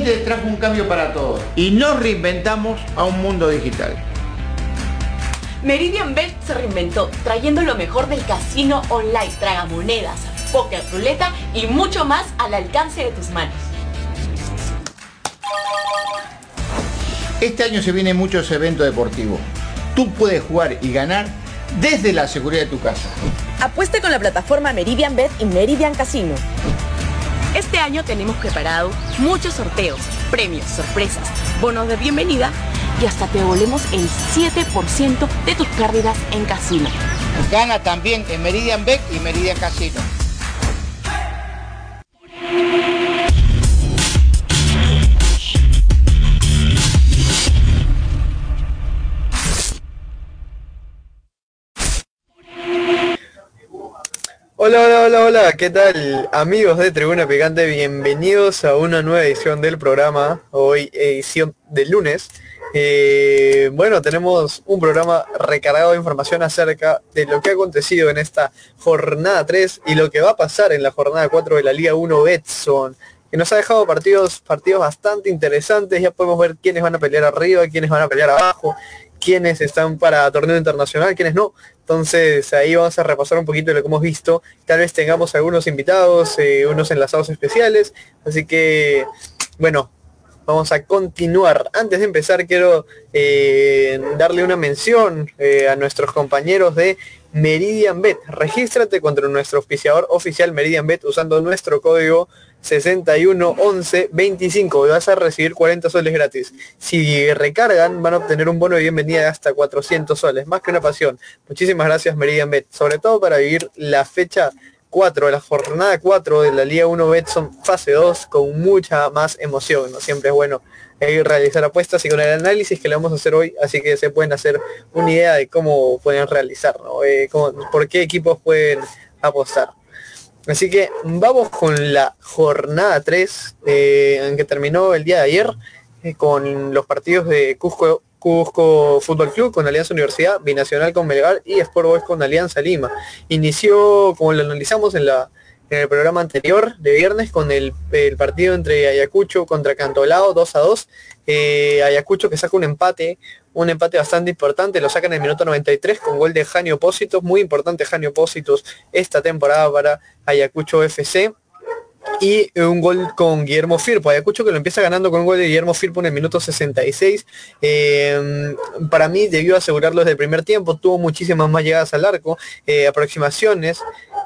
El 2020 trajo un cambio para todos y nos reinventamos a un mundo digital. Meridian Bet se reinventó trayendo lo mejor del casino online, tragamonedas, poker, ruleta y mucho más al alcance de tus manos. Este año se vienen muchos eventos deportivos. Tú puedes jugar y ganar desde la seguridad de tu casa. Apueste con la plataforma Meridian Bet y Meridian Casino. Este año tenemos preparado muchos sorteos, premios, sorpresas, bonos de bienvenida y hasta te devolvemos el 7% de tus pérdidas en casino. Gana también en Meridian Bet y Meridian Casino. Hola, hola, hola, hola, ¿qué tal amigos de Tribuna Picante? Bienvenidos a una nueva edición del programa, hoy edición del lunes. Eh, bueno, tenemos un programa recargado de información acerca de lo que ha acontecido en esta jornada 3 y lo que va a pasar en la jornada 4 de la Liga 1 Betson, que nos ha dejado partidos, partidos bastante interesantes, ya podemos ver quiénes van a pelear arriba, quiénes van a pelear abajo, quiénes están para torneo internacional, quiénes no. Entonces ahí vamos a repasar un poquito de lo que hemos visto. Tal vez tengamos algunos invitados, eh, unos enlazados especiales. Así que, bueno, vamos a continuar. Antes de empezar quiero eh, darle una mención eh, a nuestros compañeros de Meridian Bet. Regístrate contra nuestro auspiciador oficial Meridian Bet usando nuestro código 61 11 25 y vas a recibir 40 soles gratis. Si recargan van a obtener un bono de bienvenida de hasta 400 soles, más que una pasión. Muchísimas gracias Meridian Bet, sobre todo para vivir la fecha 4, la jornada 4 de la Liga 1 Betson fase 2 con mucha más emoción. ¿no? Siempre es bueno eh, realizar apuestas y con el análisis que le vamos a hacer hoy, así que se pueden hacer una idea de cómo pueden realizar, eh, por qué equipos pueden apostar. Así que vamos con la jornada 3, eh, en que terminó el día de ayer, eh, con los partidos de Cusco, Cusco Fútbol Club con Alianza Universidad, Binacional con Melgar y Sport Boys con Alianza Lima. Inició, como lo analizamos en, la, en el programa anterior de viernes, con el, partido entre Ayacucho contra Cantolao 2 a 2. Eh, Ayacucho que saca un empate un empate bastante importante, lo sacan en el minuto 93 con gol de Janio Pósitos, muy importante Janio Pósitos esta temporada para Ayacucho FC. Y un gol con Guillermo Firpo. Ayacucho que lo empieza ganando con un gol de Guillermo Firpo en el minuto 66. Eh, para mí debió asegurarlo desde el primer tiempo. Tuvo muchísimas más llegadas al arco, eh, aproximaciones.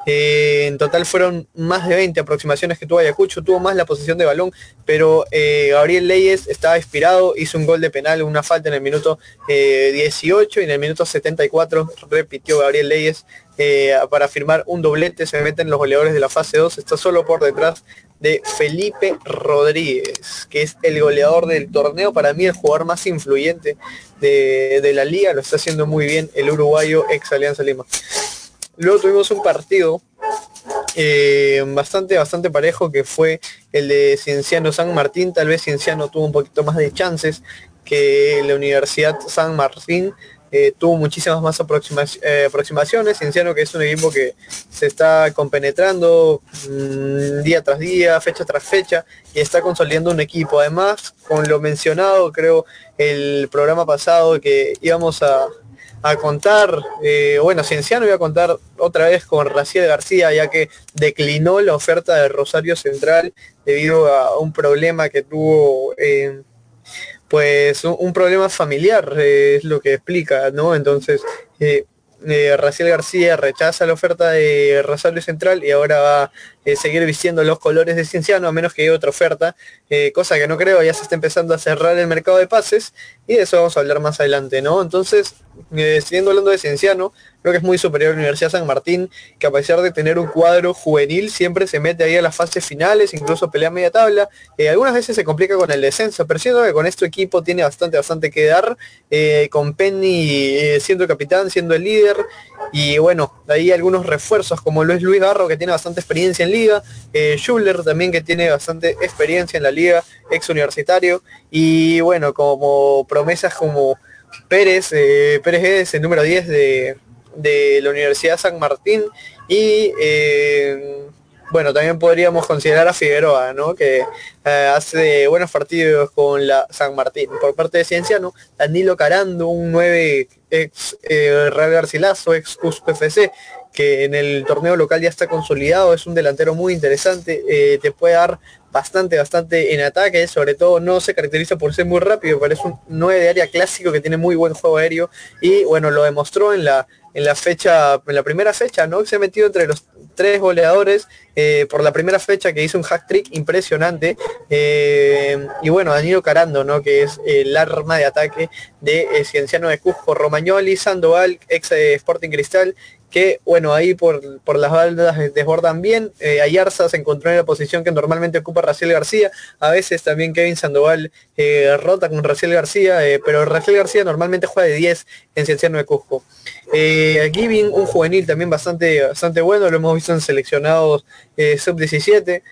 Eh, en total fueron más de 20 aproximaciones que tuvo Ayacucho, tuvo más la posición de balón, pero Gabriel Leyes estaba inspirado, hizo un gol de penal, una falta en el minuto 18 eh, y en el minuto 74 repitió Gabriel Leyes para firmar un doblete, se meten los goleadores de la fase 2, está solo por detrás de Felipe Rodríguez, que es el goleador del torneo, para mí el jugador más influyente de, de la liga, lo está haciendo muy bien el uruguayo ex Alianza Lima. Luego tuvimos un partido eh, bastante, bastante parejo que fue el de Cienciano San Martín. Tal vez Cienciano tuvo un poquito más de chances que la Universidad San Martín. Eh, tuvo muchísimas más eh, aproximaciones. Cienciano que es un equipo que se está compenetrando mm, día tras día, fecha tras fecha, y está consolidando un equipo. Además, con lo mencionado, creo, el programa pasado que íbamos a, a contar, eh, bueno, Cienciano iba a contar otra vez con Raciel García, ya que declinó la oferta de Rosario Central debido a un problema que tuvo, eh, pues un, problema familiar, eh, es lo que explica, ¿no? Entonces, Raciel García rechaza la oferta de Rosario Central y ahora va a seguir vistiendo los colores de Cienciano a menos que haya otra oferta, cosa que no creo, ya se está empezando a cerrar el mercado de pases y de eso vamos a hablar más adelante, ¿no? Entonces, eh, siguiendo hablando de Cienciano, creo que es muy superior a la Universidad San Martín, que a pesar de tener un cuadro juvenil, siempre se mete ahí a las fases finales, incluso pelea media tabla. Eh, algunas veces se complica con el descenso, pero siento que con este equipo tiene bastante, bastante que dar, eh, con Penny siendo capitán, siendo el líder, y bueno, ahí algunos refuerzos como lo es Luis Garro, que tiene bastante experiencia en liga, Schuller también que tiene bastante experiencia en la liga, ex universitario, y bueno, como promesas como Pérez, eh, Pérez es el número 10 de, la Universidad San Martín y eh, bueno, también podríamos considerar a Figueroa, ¿no? Que eh, hace buenos partidos con la San Martín. Por parte de Cienciano, Danilo Carando, un 9 ex eh, Real Garcilaso, ex USPFC, que en el torneo local ya está consolidado, es un delantero muy interesante, eh, te puede dar bastante, bastante en ataque, sobre todo no se caracteriza por ser muy rápido, pero es un 9 de área clásico que tiene muy buen juego aéreo y bueno, lo demostró en la, en la fecha, en la primera fecha, ¿no? Se ha metido entre los tres goleadores eh, por la primera fecha que hizo un hack trick impresionante. Eh, y bueno, Danilo Carando, ¿no? Que es el arma de ataque de Cienciano de Cusco, Romagnoli, Sandoval, ex Sporting Cristal que bueno, ahí por, las baldas desbordan bien. Eh, Ayarza se encontró en la posición que normalmente ocupa Raciel García. A veces también Kevin Sandoval eh, rota con Raciel García, eh, pero Raciel García normalmente juega de 10 en Cienciano de Cusco. aquí bien un juvenil también bastante, bastante bueno, lo hemos visto en seleccionados sub-17.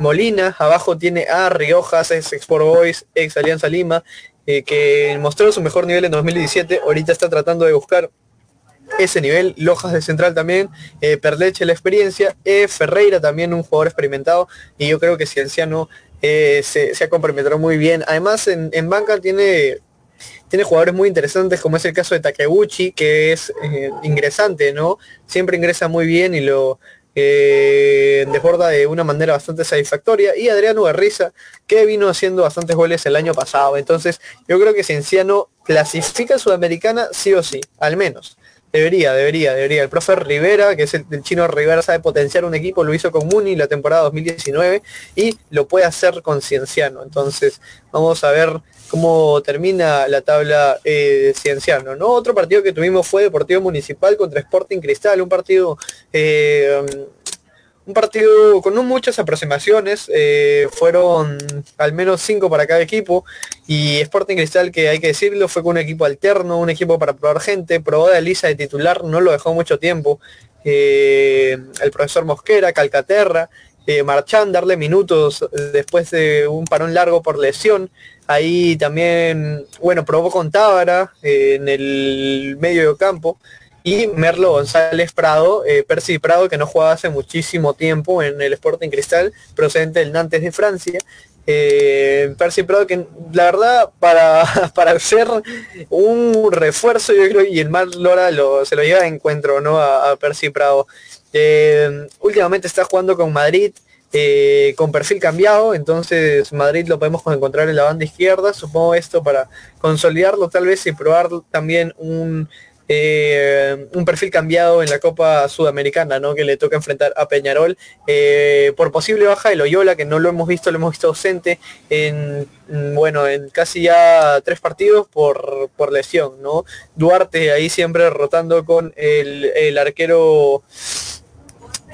Molina, abajo tiene a Riojas, ex Export Boys, ex Alianza Lima, que mostró su mejor nivel en 2017, ahorita está tratando de buscar ese nivel, Lojas de Central también, eh, Perleche la experiencia, eh, Ferreira también un jugador experimentado y yo creo que Cienciano eh, se, ha comprometido muy bien. Además en, banca tiene, tiene jugadores muy interesantes como es el caso de Takeuchi que es eh, ingresante, ¿no? Siempre ingresa muy bien y lo desborda de una manera bastante satisfactoria y Adriano Garriza que vino haciendo bastantes goles el año pasado entonces yo creo que Cienciano clasifica Sudamericana sí o sí al menos Debería, debería, debería. El profe Rivera, que es el, chino Rivera, sabe potenciar un equipo, lo hizo con Muni la temporada 2019 y lo puede hacer con Cienciano. Entonces, vamos a ver cómo termina la tabla eh, Cienciano. ¿no? Otro partido que tuvimos fue Deportivo Municipal contra Sporting Cristal, un partido eh, un partido con muchas aproximaciones, eh, fueron al menos cinco para cada equipo y Sporting Cristal, que hay que decirlo, fue con un equipo alterno, un equipo para probar gente, probó de Elisa de titular, no lo dejó mucho tiempo, eh, el profesor Mosquera, Calcaterra, eh, Marchán, darle minutos después de un parón largo por lesión, ahí también, bueno, probó con Tábara en el medio de campo, y Merlo González Prado, eh, Prado, que no jugaba hace muchísimo tiempo en el Sporting Cristal, procedente del Nantes de Francia. Eh, Percy Prado, que la verdad, para, para hacer un refuerzo, yo creo, y el Mar Lora lo, se lo lleva de encuentro, ¿no? A, Percy Prado. Eh, últimamente está jugando con Madrid, eh, con perfil cambiado, entonces Madrid lo podemos encontrar en la banda izquierda, supongo esto para consolidarlo tal vez y probar también un eh, un perfil cambiado en la Copa Sudamericana, ¿no? Que le toca enfrentar a Peñarol eh, por posible baja de Loyola, que no lo hemos visto, lo hemos visto ausente en bueno, en casi ya tres partidos por, por lesión, ¿no? Duarte ahí siempre rotando con el, el arquero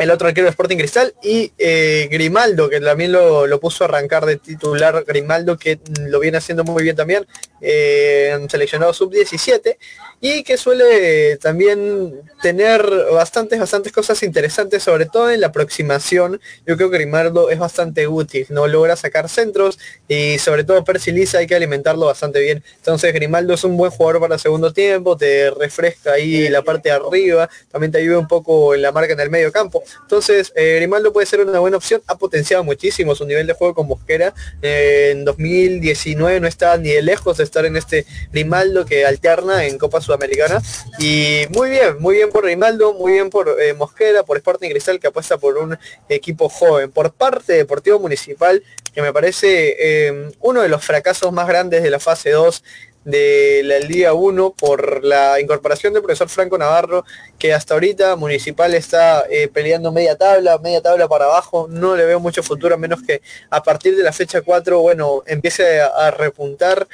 el otro arquero de Sporting Cristal, y eh, Grimaldo, que también lo, puso a arrancar de titular Grimaldo, que lo viene haciendo muy bien también, eh, seleccionado sub-17, y que suele también tener bastantes, bastantes cosas interesantes, sobre todo en la aproximación. Yo creo que Grimaldo es bastante útil, no logra sacar centros, y sobre todo Percy Lisa hay que alimentarlo bastante bien. Entonces Grimaldo es un buen jugador para segundo tiempo, te refresca ahí la parte de arriba, también te ayuda un poco en la marca en el medio campo. Entonces, eh, Grimaldo puede ser una buena opción. Ha potenciado muchísimo su nivel de juego con Mosquera. Eh, en 2019 no estaba ni de lejos estar en este Grimaldo que alterna en Copa Sudamericana. Y muy bien, muy bien por Grimaldo, muy bien por eh, Mosquera, por Sporting Cristal que apuesta por un equipo joven. Por parte de Deportivo Municipal, que me parece uno de los fracasos más grandes de la fase 2 de la día 1 por la incorporación del profesor Franco Navarro, que hasta ahorita Municipal está eh, peleando media tabla, media tabla para abajo, no le veo mucho futuro, a menos que a partir de la fecha 4, bueno, empiece a, repuntar.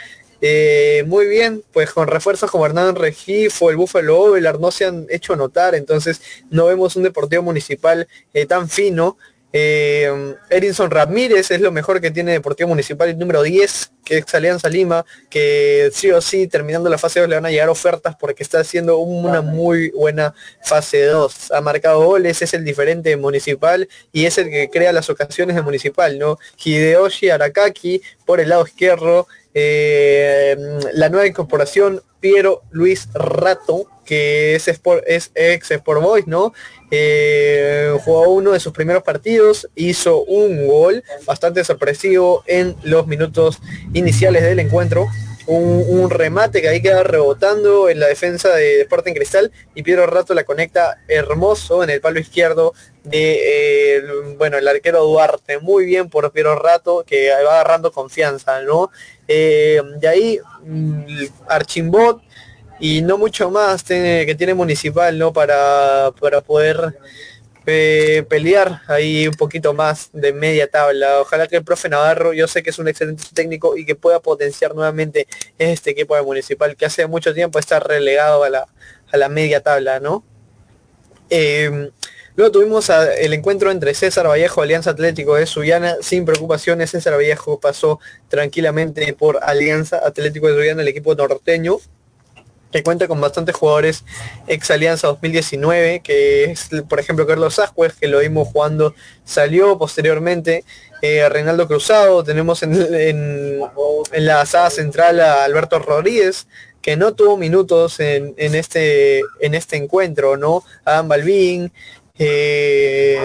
Eh, muy bien, pues con refuerzos como Hernán Regifo, el Buffalo el no se han hecho notar, entonces no vemos un deportivo municipal eh, tan fino eh, Erinson Ramírez es lo mejor que tiene Deportivo Municipal, el número 10, que es Alianza Lima, que sí o sí, terminando la fase 2 le van a llegar ofertas porque está haciendo una muy buena fase 2. Ha marcado goles, es el diferente municipal y es el que crea las ocasiones de municipal, ¿no? Hideyoshi Arakaki por el lado izquierdo, eh, la nueva incorporación Piero Luis Rato, que es, es ex Sport Boys, ¿no? Eh, jugó uno de sus primeros partidos, hizo un gol bastante sorpresivo en los minutos iniciales del encuentro. Un, remate que ahí queda rebotando en la defensa de Sporting Cristal y Piero Rato la conecta hermoso en el palo izquierdo de eh, bueno el arquero Duarte muy bien por Piero Rato que va agarrando confianza no eh, de ahí mm, Archimbot y no mucho más que tiene Municipal, ¿no? Para, para poder pelear ahí un poquito más de media tabla. Ojalá que el profe Navarro, yo sé que es un excelente técnico y que pueda potenciar nuevamente este equipo de Municipal, que hace mucho tiempo está relegado a la, a la media tabla, ¿no? Em, luego tuvimos el encuentro entre César Vallejo, Alianza Atlético de Subiana, sin preocupaciones. César Vallejo pasó tranquilamente por Alianza Atlético de Subiana, el equipo norteño, que cuenta con bastantes jugadores ex Alianza 2019, que es por ejemplo Carlos Ascuez, que lo vimos jugando, salió posteriormente, eh, Reinaldo Cruzado, tenemos en, la asada central a Alberto Rodríguez, que no tuvo minutos en, este, en este encuentro, ¿no? Adam Balbín, eh,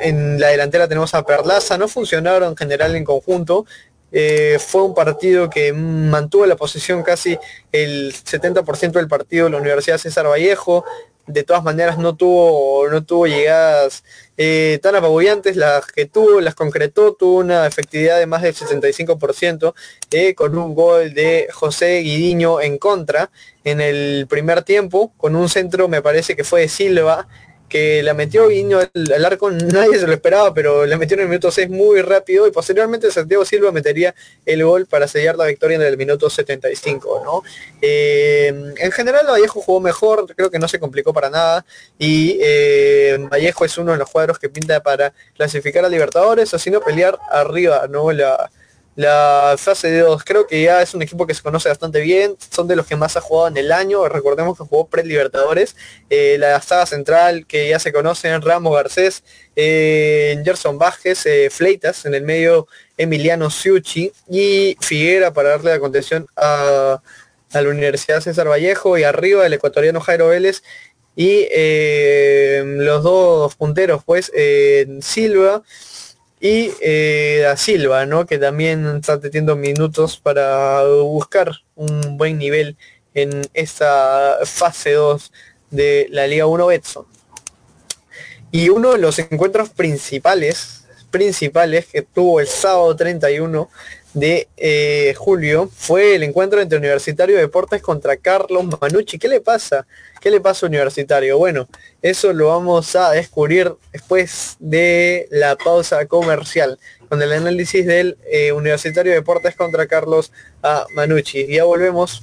en la delantera tenemos a Perlaza, no funcionaron en general en conjunto, eh, fue un partido que mantuvo la posición casi el 70% del partido de la Universidad César Vallejo. De todas maneras no tuvo, no tuvo llegadas eh, tan apabullantes, las que tuvo, las concretó, tuvo una efectividad de más del 75% eh, con un gol de José Guidiño en contra en el primer tiempo, con un centro me parece que fue de Silva, que la metió y al, arco, nadie se lo esperaba, pero la metió en el minuto 6 muy rápido y posteriormente Santiago Silva metería el gol para sellar la victoria en el minuto 75, ¿no? Eh, en general Vallejo jugó mejor, creo que no se complicó para nada y eh, Vallejo es uno de los cuadros que pinta para clasificar a Libertadores, o si no pelear arriba, ¿no? La, la fase de 2 creo que ya es un equipo que se conoce bastante bien, son de los que más ha jugado en el año, recordemos que jugó pre-Libertadores, eh, la saga central que ya se conocen, Ramos Garcés, eh, Gerson Vázquez, eh, Fleitas, en el medio Emiliano Ciucci y Figuera para darle la contención a, a la Universidad César Vallejo y arriba el ecuatoriano Jairo Vélez y los dos punteros pues Silva y eh, a Silva, ¿no? que también está teniendo minutos para buscar un buen nivel en esta fase 2 de la Liga 1 Betson. Y uno de los encuentros principales, principales que tuvo el sábado 31 de eh, julio fue el encuentro entre Universitario de Deportes contra Carlos Manucci. ¿Qué le pasa? ¿Qué le pasa a Universitario? Bueno, eso lo vamos a descubrir después de la pausa comercial, con el análisis del eh, Universitario de Deportes contra Carlos a Manucci. Ya volvemos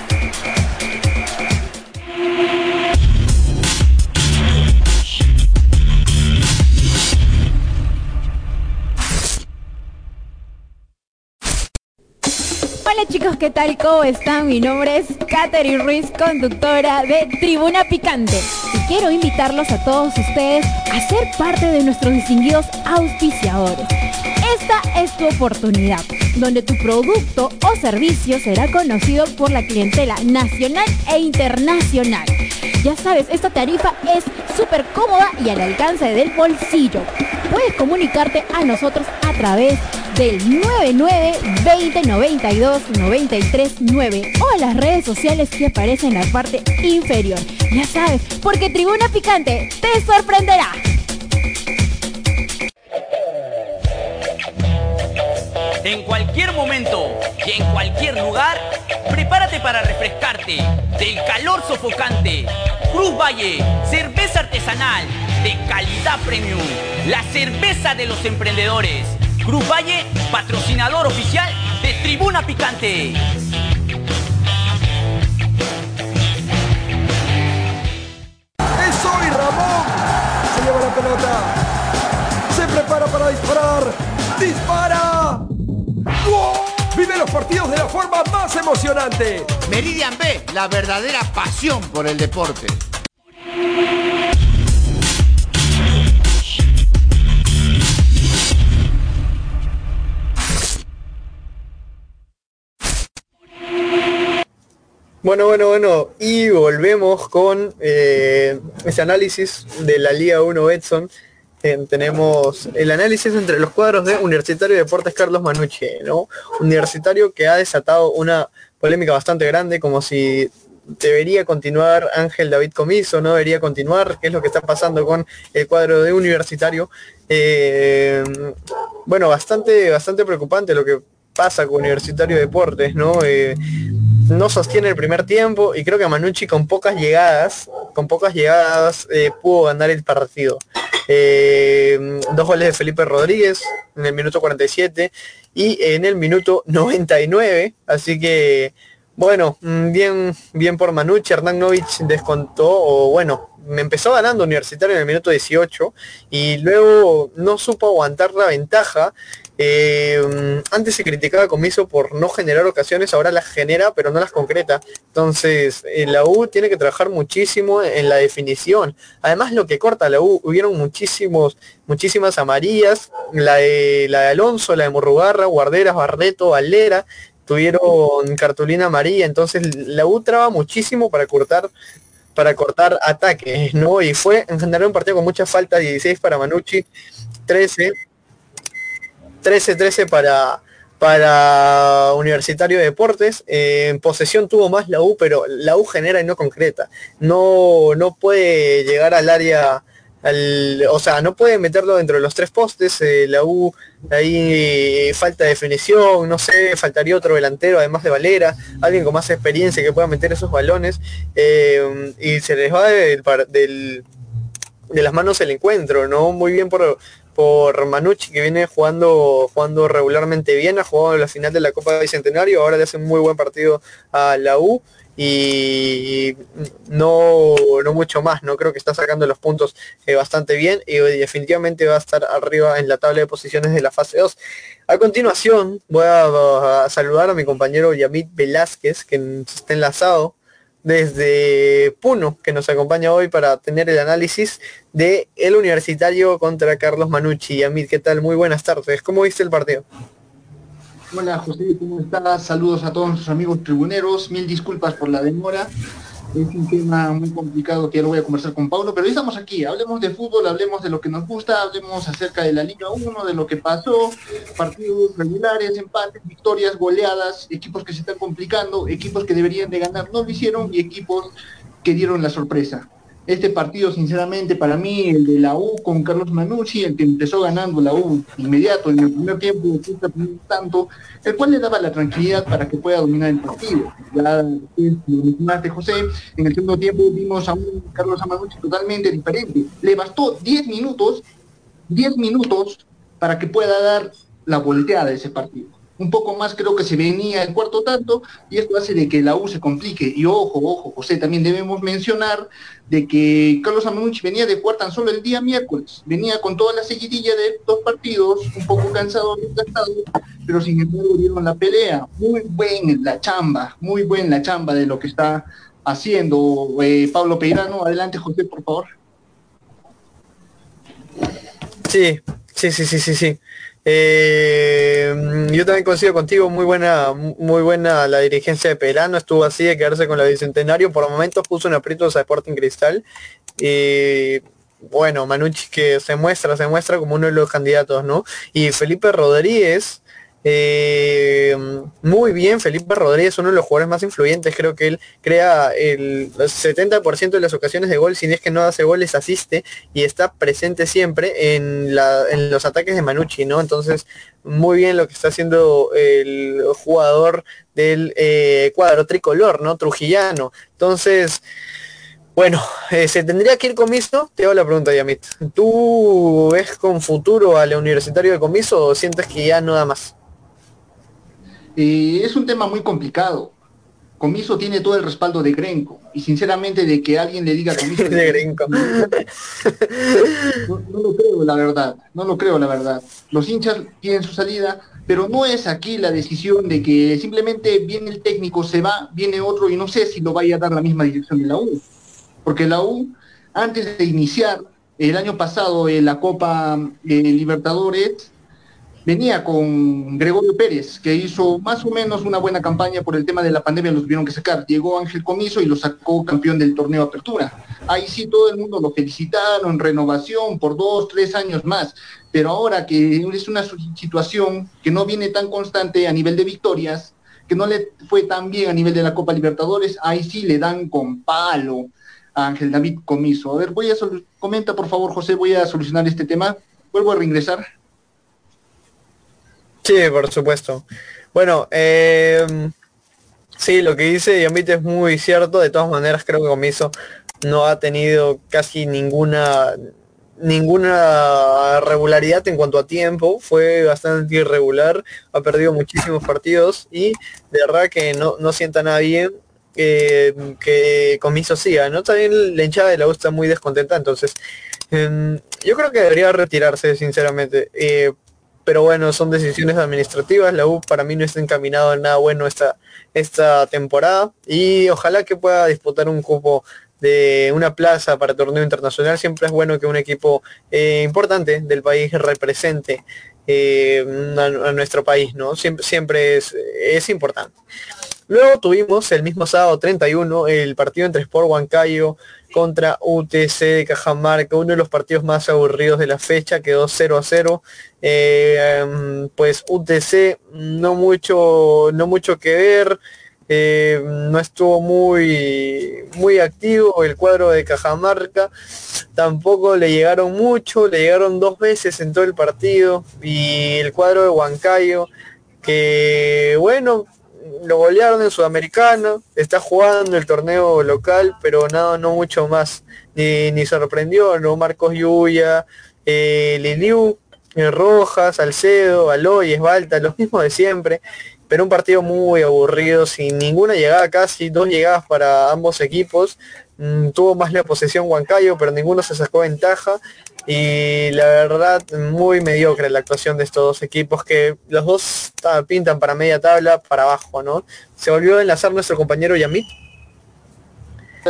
Chicos, ¿qué tal? ¿Cómo están? Mi nombre es Katherine Ruiz, conductora de Tribuna Picante. Y quiero invitarlos a todos ustedes a ser parte de nuestros distinguidos auspiciadores. Esta es tu oportunidad, donde tu producto o servicio será conocido por la clientela nacional e internacional. Ya sabes, esta tarifa es súper cómoda y al alcance del bolsillo. Puedes comunicarte a nosotros a través del 99 20 92 93 9 o a las redes sociales que aparecen en la parte inferior. Ya sabes, porque Tribuna Picante te sorprenderá. En cualquier momento y en cualquier lugar, prepárate para refrescarte del calor sofocante. Cruz Valle, cerveza artesanal de calidad premium, la cerveza de los emprendedores. Cruz Valle, patrocinador oficial de Tribuna Picante. ¡Es hoy, Ramón! Se lleva la pelota. Se prepara para disparar. ¡Dispara! Vive los partidos de la forma más emocionante. Meridian B, la verdadera pasión por el deporte. Bueno, bueno, bueno, y volvemos con eh, ese análisis de la Liga 1 Betson. Eh, tenemos el análisis entre los cuadros de Universitario de Deportes Carlos Manucci, ¿no? Universitario que ha desatado una polémica bastante grande, como si debería continuar Ángel David Comiso, no debería continuar, qué es lo que está pasando con el cuadro de Universitario. Eh, bueno, bastante, bastante preocupante lo que pasa con Universitario de Deportes, ¿no? Eh, no sostiene el primer tiempo y creo que Manucci con pocas llegadas, con pocas llegadas eh, pudo ganar el partido. Eh, dos goles de Felipe Rodríguez en el minuto 47 y en el minuto 99, así que bueno, mm, bien, bien por Manucci, Hernán Novich descontó, o bueno, me empezó ganando Universitario en el minuto 18 y luego no supo aguantar la ventaja. Eh, antes se criticaba a Comiso por no generar ocasiones, ahora las genera, pero no las concreta. Entonces, eh, la U tiene que trabajar muchísimo en la definición. Además, lo que corta la U, hubieron muchísimos, muchísimas amarillas, la de, la de Alonso, la de Morrugarra, Guarderas, Barreto, Valera, tuvieron cartulina amarilla, entonces la U traba muchísimo para cortar para cortar ataques, ¿no? Y fue en general un partido con mucha falta, 16 para Manucci, 13, 13, 13 para, para Universitario de Deportes. En posesión tuvo más la U, pero la U genera y no concreta. No, no puede llegar al área, al, o sea, no puede meterlo dentro de los tres postes. eh, la U ahí falta definición, no sé, faltaría otro delantero además de Valera, alguien con más experiencia que pueda meter esos balones. eh, y se les va del- de las manos el encuentro, ¿no? Muy bien por, por Manucci que viene jugando, jugando regularmente bien, ha jugado la final de la Copa Bicentenario, ahora le hace un muy buen partido a la U y no, no mucho más, no creo que está sacando los puntos eh, bastante bien y definitivamente va a estar arriba en la tabla de posiciones de la fase 2. A continuación voy a, a saludar a mi compañero Yamit Velázquez que está enlazado desde Puno, que nos acompaña hoy para tener el análisis de el universitario contra Carlos Manucci. Yamit, ¿qué tal? Muy buenas tardes. ¿Cómo viste el partido? Hola José, ¿cómo estás? Saludos a todos nuestros amigos tribuneros. Mil disculpas por la demora. Es un tema muy complicado que ya lo voy a conversar con Pablo, pero estamos aquí. Hablemos de fútbol, hablemos de lo que nos gusta, hablemos acerca de la Liga 1, de lo que pasó, partidos regulares, empates, victorias, goleadas, equipos que se están complicando, equipos que deberían de ganar no lo hicieron y equipos que dieron la sorpresa. Este partido, sinceramente, para mí, el de la U con Carlos Manucci, el que empezó ganando la U inmediato en el primer tiempo, tanto, el cual le daba la tranquilidad para que pueda dominar el partido. Ya lo mencionaste, José, en el segundo tiempo vimos a un Carlos Manucci totalmente diferente. Le bastó 10 minutos, 10 minutos para que pueda dar la volteada de ese partido. Un poco más creo que se venía el cuarto tanto y esto hace de que la U se complique. Y ojo, ojo, José, también debemos mencionar de que Carlos Amanucci venía de jugar tan solo el día miércoles, venía con toda la seguidilla de dos partidos, un poco cansado, pero sin embargo dieron la pelea. Muy buen la chamba, muy buen la chamba de lo que está haciendo eh, Pablo Peirano. Adelante, José, por favor. Sí, sí, sí, sí, sí, sí. Eh, yo también coincido contigo, muy buena, muy buena la dirigencia de Perano, estuvo así de quedarse con la Bicentenario, por momentos puso en aprietos a Sporting Cristal. Y bueno, Manucci que se muestra, se muestra como uno de los candidatos, ¿no? Y Felipe Rodríguez, eh, muy bien, Felipe Rodríguez, uno de los jugadores más influyentes, creo que él crea el 70% de las ocasiones de gol, si es que no hace goles, asiste y está presente siempre en, los ataques de Manucci, ¿no? Entonces, muy bien lo que está haciendo el jugador del eh, cuadro tricolor, ¿no? Trujillano. Entonces, bueno, eh, ¿se tendría que ir comiso? Te hago la pregunta, Yamit. ¿Tú ves con futuro al universitario de comiso o sientes que ya no da más? Es un tema muy complicado. Comiso tiene todo el respaldo de Grenco. Y sinceramente de que alguien le diga Comiso de Grenco. No, lo creo, la verdad. No lo creo, la verdad. Los hinchas tienen su salida, pero no es aquí la decisión de que simplemente viene el técnico, se va, viene otro y no sé si lo vaya a dar la misma dirección de la U. Porque la U, antes de iniciar el año pasado en la Copa eh, Libertadores, venía con Gregorio Pérez, que hizo más o menos una buena campaña por el tema de la pandemia, los tuvieron que sacar. Llegó Ángel Comiso y lo sacó campeón del torneo Apertura. Ahí sí todo el mundo lo felicitaron, renovación por dos, tres años más. Pero ahora que es una situación que no viene tan constante a nivel de victorias, que no le fue tan bien a nivel de la Copa Libertadores, ahí sí le dan con palo a Ángel David Comiso. A ver, voy a comenta por favor, José, voy a solucionar este tema. Vuelvo a reingresar. Sí, por supuesto. Bueno, eh, sí, lo que dice Yamit es muy cierto. De todas maneras, creo que Comiso no ha tenido casi ninguna ninguna regularidad en cuanto a tiempo, fue bastante irregular, ha perdido muchísimos partidos y de verdad que no, no sienta nada bien que, que Comiso siga, ¿no? También la hinchada de la U está muy descontenta, entonces em, yo creo que debería retirarse, sinceramente. Eh, pero bueno, son decisiones administrativas. La U para mí no está encaminado en nada bueno esta, esta temporada y ojalá que pueda disputar un cupo de una plaza para torneo internacional. Siempre es bueno que un equipo eh, importante del país represente eh, a, nuestro país, ¿no? Siempre, siempre es, es importante. Luego tuvimos el mismo sábado 31 el partido entre Sport Huancayo contra UTC de Cajamarca, uno de los partidos más aburridos de la fecha, quedó 0 a 0. Eh, em, pues UTC no mucho, no mucho que ver, eh, no estuvo muy, muy activo el cuadro de Cajamarca, tampoco le llegaron mucho, le llegaron dos veces en todo el partido y el cuadro de Huancayo, que bueno, lo golearon en Sudamericana, está jugando el torneo local, pero nada, no mucho más, ni, ni sorprendió, ¿no? Marcos Yuya, eh, Liliu, eh, Rojas, Salcedo, Aloy, Esbalta, los mismos de siempre, pero un partido muy aburrido, sin ninguna llegada casi, dos llegadas para ambos equipos, mm, tuvo más la posesión Huancayo, pero ninguno se sacó ventaja, y la verdad muy mediocre la actuación de estos dos equipos que los dos pintan para media tabla para abajo, ¿no? Se volvió a enlazar nuestro compañero Yamit.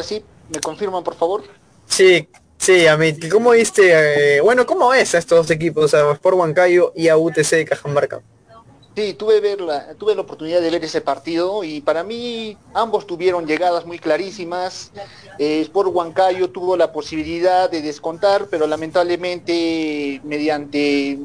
Sí, me confirman por favor. Sí, sí, Yamit. ¿Cómo viste? Eh, bueno, ¿cómo ves a estos dos equipos, a Sport Huancayo y a UTC de Cajamarca? Sí, tuve, ver la, tuve la oportunidad de ver ese partido y para mí ambos tuvieron llegadas muy clarísimas. Eh, Sport Huancayo tuvo la posibilidad de descontar, pero lamentablemente mediante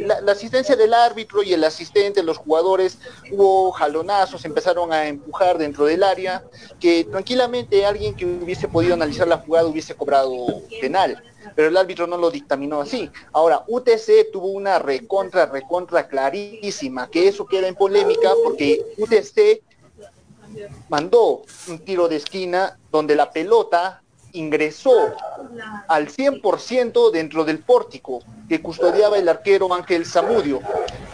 la, asistencia del árbitro y el asistente, los jugadores, hubo jalonazos, empezaron a empujar dentro del área, que tranquilamente alguien que hubiese podido analizar la jugada hubiese cobrado penal pero el árbitro no lo dictaminó así. Ahora, UTC tuvo una recontra, recontra clarísima, que eso queda en polémica porque UTC mandó un tiro de esquina donde la pelota ingresó al 100% dentro del pórtico que custodiaba el arquero Ángel Zamudio,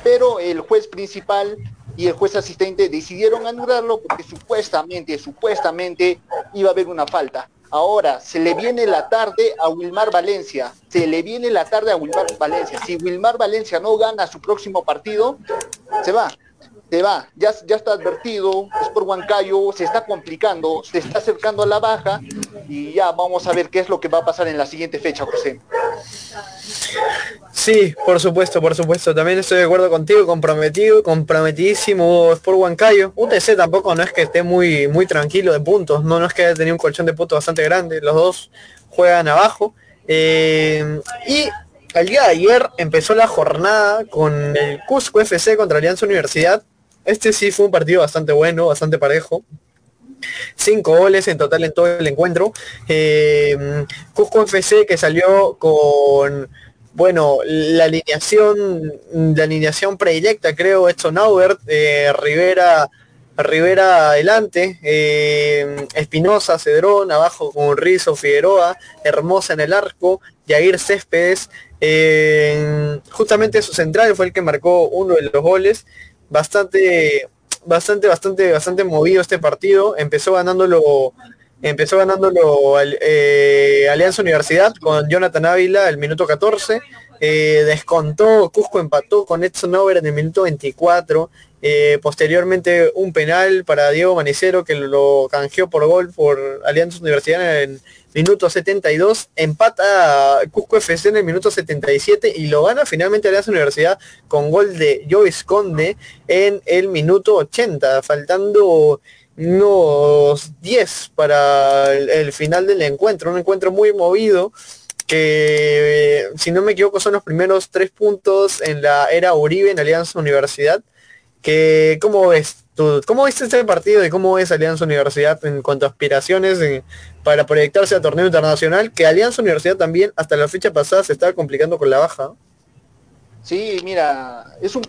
pero el juez principal y el juez asistente decidieron anularlo porque supuestamente, supuestamente iba a haber una falta. Ahora, se le viene la tarde a Wilmar Valencia. Se le viene la tarde a Wilmar Valencia. Si Wilmar Valencia no gana su próximo partido, se va. Se va. Ya, ya está advertido. Es por Huancayo. Se está complicando. Se está acercando a la baja. Y ya vamos a ver qué es lo que va a pasar en la siguiente fecha, José. Sí, por supuesto, por supuesto. También estoy de acuerdo contigo, comprometido, comprometidísimo por Huancayo. UTC tampoco no es que esté muy, muy tranquilo de puntos, no, no es que haya tenido un colchón de puntos bastante grande. Los dos juegan abajo. Eh, y al día de ayer empezó la jornada con el Cusco FC contra Alianza Universidad. Este sí fue un partido bastante bueno, bastante parejo. Cinco goles en total en todo el encuentro. Eh, Cusco FC que salió con bueno, la alineación, la alineación predilecta, creo, Edson Aubert, eh, Rivera, Rivera adelante, eh, Espinosa, Cedrón, abajo con Rizo, Figueroa, Hermosa en el arco, Yair Céspedes, eh, justamente su central fue el que marcó uno de los goles, bastante, bastante, bastante, bastante movido este partido, empezó ganándolo Empezó ganándolo eh, Alianza Universidad con Jonathan Ávila el minuto 14. Eh, descontó, Cusco empató con Edson Over en el minuto 24. Eh, posteriormente un penal para Diego Manicero que lo canjeó por gol por Alianza Universidad en minuto 72. Empata Cusco FC en el minuto 77 y lo gana finalmente Alianza Universidad con gol de Joyce Conde en el minuto 80, faltando unos 10 para el, final del encuentro, un encuentro muy movido que si no me equivoco son los primeros tres puntos en la era Uribe en Alianza Universidad. Que, ¿Cómo ves ¿Cómo viste este partido y cómo ves Alianza Universidad en cuanto a aspiraciones para proyectarse a torneo internacional? Que Alianza Universidad también hasta la fecha pasada se estaba complicando con la baja. Sí, mira,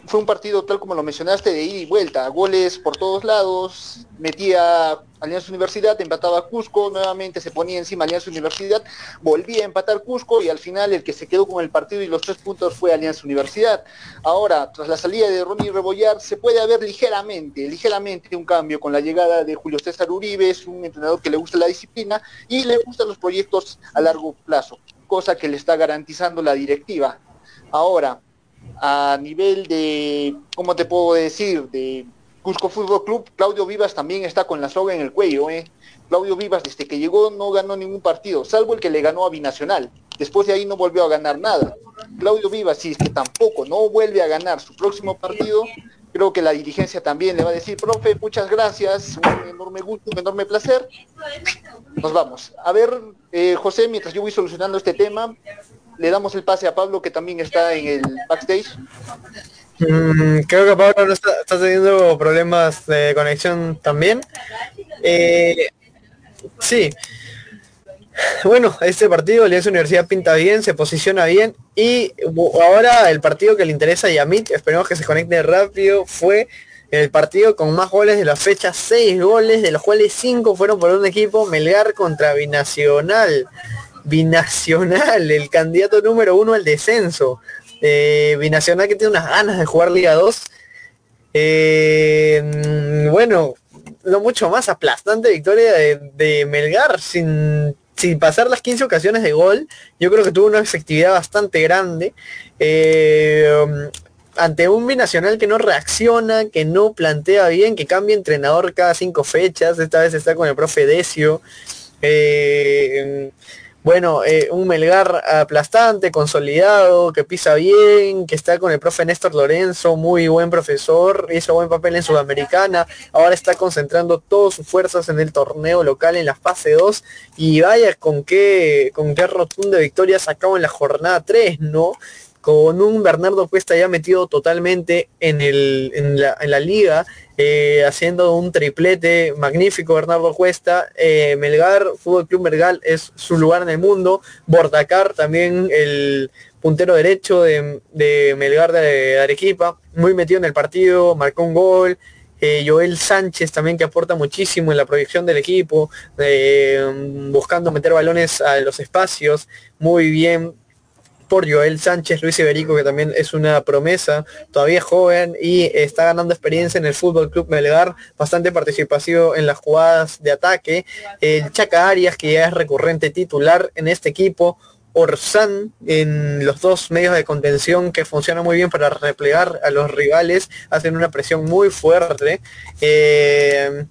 fue un partido tal como lo mencionaste de ida y vuelta, goles por todos lados, metía Alianza Universidad, empataba Cusco, nuevamente se ponía encima Alianza Universidad, volvía a empatar Cusco y al final el que se quedó con el partido y los tres puntos fue Alianza Universidad. Ahora, tras la salida de Ronnie Rebollar, se puede haber ligeramente, ligeramente un cambio con la llegada de Julio César Uribe, es un entrenador que le gusta la disciplina y le gustan los proyectos a largo plazo, cosa que le está garantizando la directiva. Ahora, a nivel de, ¿cómo te puedo decir? De Cusco Fútbol Club, Claudio Vivas también está con la soga en el cuello. ¿eh? Claudio Vivas desde que llegó no ganó ningún partido, salvo el que le ganó a Binacional. Después de ahí no volvió a ganar nada. Claudio Vivas, si es que tampoco no vuelve a ganar su próximo partido, creo que la dirigencia también le va a decir, profe, muchas gracias, un enorme gusto, un enorme placer. Nos vamos. A ver, eh, José, mientras yo voy solucionando este tema, le damos el pase a Pablo que también está en el backstage. Mm, creo que Pablo está, teniendo problemas de conexión también. Eh, sí. Bueno, este partido, Alianza Universidad pinta bien, se posiciona bien y ahora el partido que le interesa a Yamit, esperemos que se conecte rápido, fue el partido con más goles de la fecha, seis goles, de los cuales cinco fueron por un equipo, Melgar contra Binacional binacional, el candidato número uno al descenso. Eh, binacional que tiene unas ganas de jugar Liga 2. Eh, bueno, no mucho más, aplastante victoria de, Melgar sin, sin, pasar las 15 ocasiones de gol. Yo creo que tuvo una efectividad bastante grande. Eh, ante un binacional que no reacciona, que no plantea bien, que cambia entrenador cada cinco fechas. Esta vez está con el profe Decio. Bueno, eh, un Melgar aplastante, consolidado, que pisa bien, que está con el profe Néstor Lorenzo, muy buen profesor, hizo buen papel en Sudamericana, ahora está concentrando todas sus fuerzas en el torneo local en la fase 2 y vaya con qué, con qué rotunda victoria sacamos en la jornada 3, ¿no? Con un Bernardo Cuesta ya metido totalmente en, el, en, la, en la liga, eh, haciendo un triplete magnífico Bernardo Cuesta, eh, Melgar, Fútbol Club Melgar es su lugar en el mundo, Bordacar también el puntero derecho de, Melgar de Arequipa, muy metido en el partido, marcó un gol, eh, Joel Sánchez también que aporta muchísimo en la proyección del equipo, buscando meter balones a los espacios, muy bien por Joel Sánchez, Luis Iberico, que también es una promesa, todavía joven y está ganando experiencia en el Fútbol Club Melgar, bastante participación en las jugadas de ataque. El Chaca Arias, que ya es recurrente titular en este equipo. Orsán en los dos medios de contención que funcionan muy bien para replegar a los rivales, hacen una presión muy fuerte. Eh,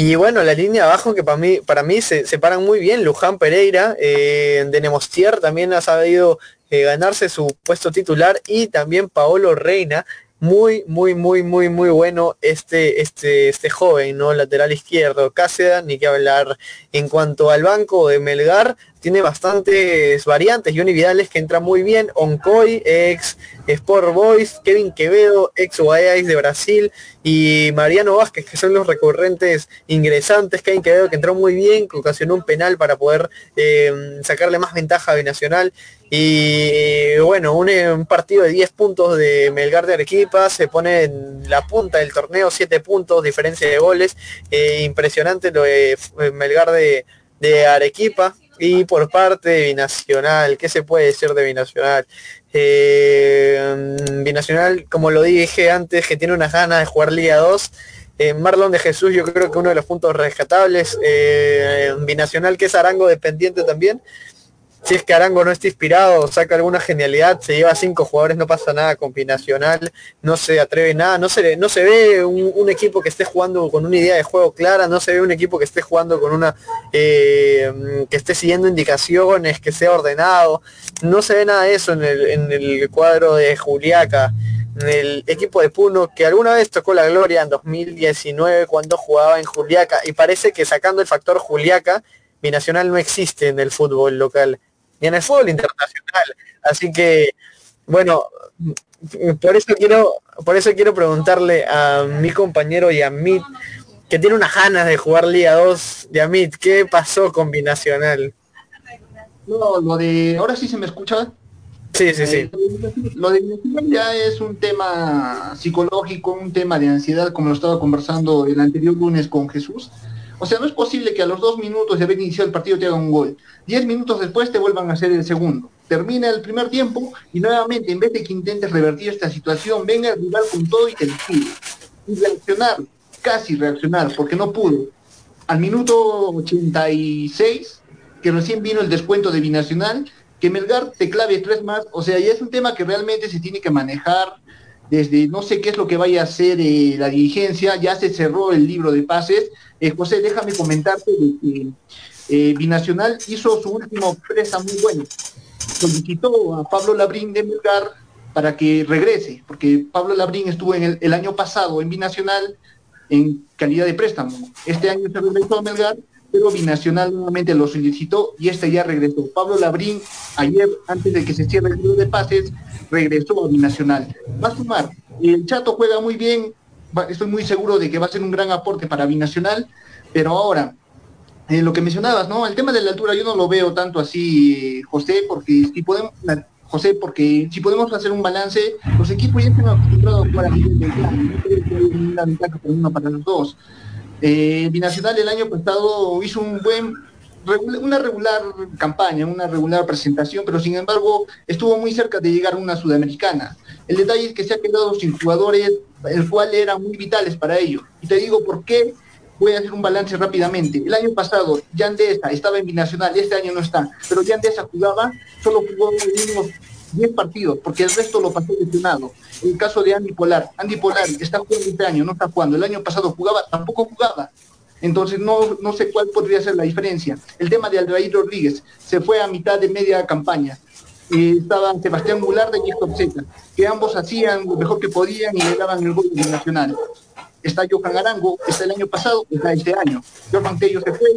y bueno, la línea abajo que para mí, para mí se, paran muy bien. Luján Pereira, eh, de Nemostier también ha sabido eh, ganarse su puesto titular y también Paolo Reina, muy, muy, muy, muy, muy bueno este, este, este joven, ¿no? Lateral izquierdo, Cáceres, ni que hablar. En cuanto al banco de Melgar, tiene bastantes variantes. Johnny Vidales que entra muy bien, Oncoy, ex Sport Boys, Kevin Quevedo, ex Guayas de Brasil, y Mariano Vázquez, que son los recurrentes ingresantes. Kevin Quevedo que entró muy bien, que ocasionó un penal para poder eh, sacarle más ventaja a Binacional. Y bueno, un, partido de 10 puntos de Melgar de Arequipa, se pone en la punta del torneo, 7 puntos, diferencia de goles. Eh, impresionante lo de eh, Melgar de Arequipa, y por parte de Binacional, ¿qué se puede decir de Binacional? Eh, Binacional, como lo dije antes, que tiene unas ganas de jugar Liga 2. Eh, Marlon de Jesús, yo creo que uno de los puntos rescatables. Eh, Binacional, que es Arango dependiente también si es que Arango no está inspirado, saca alguna genialidad, se lleva cinco jugadores, no pasa nada combinacional, no se atreve nada, no se, no se ve un, equipo que esté jugando con una idea de juego clara, no se ve un equipo que esté jugando con una, eh, que esté siguiendo indicaciones, que sea ordenado, no se ve nada de eso en el, en el cuadro de Juliaca, en el equipo de Puno, que alguna vez tocó la gloria en 2019 cuando jugaba en Juliaca, y parece que sacando el factor Juliaca, Binacional no existe en el fútbol local ni en el fútbol internacional. Así que, bueno, por eso quiero, por eso quiero preguntarle a mi compañero Yamit, que tiene unas ganas de jugar Liga 2, Yamit, ¿qué pasó con Binacional? No, lo de. Ahora sí se me escucha. Sí, sí, sí. Eh, lo de Binacional ya es un tema psicológico, un tema de ansiedad, como lo estaba conversando el anterior lunes con Jesús. O sea, no es posible que a los dos minutos de haber iniciado el partido te haga un gol. Diez minutos después te vuelvan a hacer el segundo. Termina el primer tiempo y nuevamente, en vez de que intentes revertir esta situación, venga el rival con todo y te liquide. Y reaccionar, casi reaccionar, porque no pudo. Al minuto 86, que recién vino el descuento de Binacional, que Melgar te clave tres más. O sea, ya es un tema que realmente se tiene que manejar desde no sé qué es lo que vaya a hacer eh, la dirigencia, ya se cerró el libro de pases. Eh, José, déjame comentarte que eh, Binacional hizo su último presa muy bueno. Solicitó a Pablo Labrín de Melgar para que regrese, porque Pablo Labrín estuvo en el, año pasado en Binacional en calidad de préstamo. Este año se regresó a Melgar, pero Binacional nuevamente lo solicitó y este ya regresó. Pablo Labrín, ayer, antes de que se cierre el libro de pases, regresó a Binacional. Va a sumar. El Chato juega muy bien, estoy muy seguro de que va a ser un gran aporte para Binacional, pero ahora, en lo que mencionabas, ¿no? El tema de la altura yo no lo veo tanto así, José, porque si podemos, José, porque si podemos hacer un balance, los equipos ya están acostumbrados a jugar a nivel de una ventaja por uno para los dos. Eh, Binacional el año pasado hizo un buen una regular campaña, una regular presentación, pero sin embargo estuvo muy cerca de llegar a una sudamericana. El detalle es que se ha quedado sin jugadores, el cual eran muy vitales para ello. Y te digo por qué, voy a hacer un balance rápidamente. El año pasado, Yandesa estaba en Binacional, este año no está, pero Yandesa jugaba, solo jugó unos 10 partidos, porque el resto lo pasó lesionado. El caso de Andy Polar, Andy Polar está jugando este año, no está jugando. El año pasado jugaba, tampoco jugaba. Entonces no, no sé cuál podría ser la diferencia. El tema de Aldair Rodríguez se fue a mitad de media campaña. y estaban Sebastián Goulart y Héctor Zeta, que ambos hacían lo mejor que podían y le daban el gol nacional. Está Johan Arango, está el año pasado, está este año. Johan Tello se fue,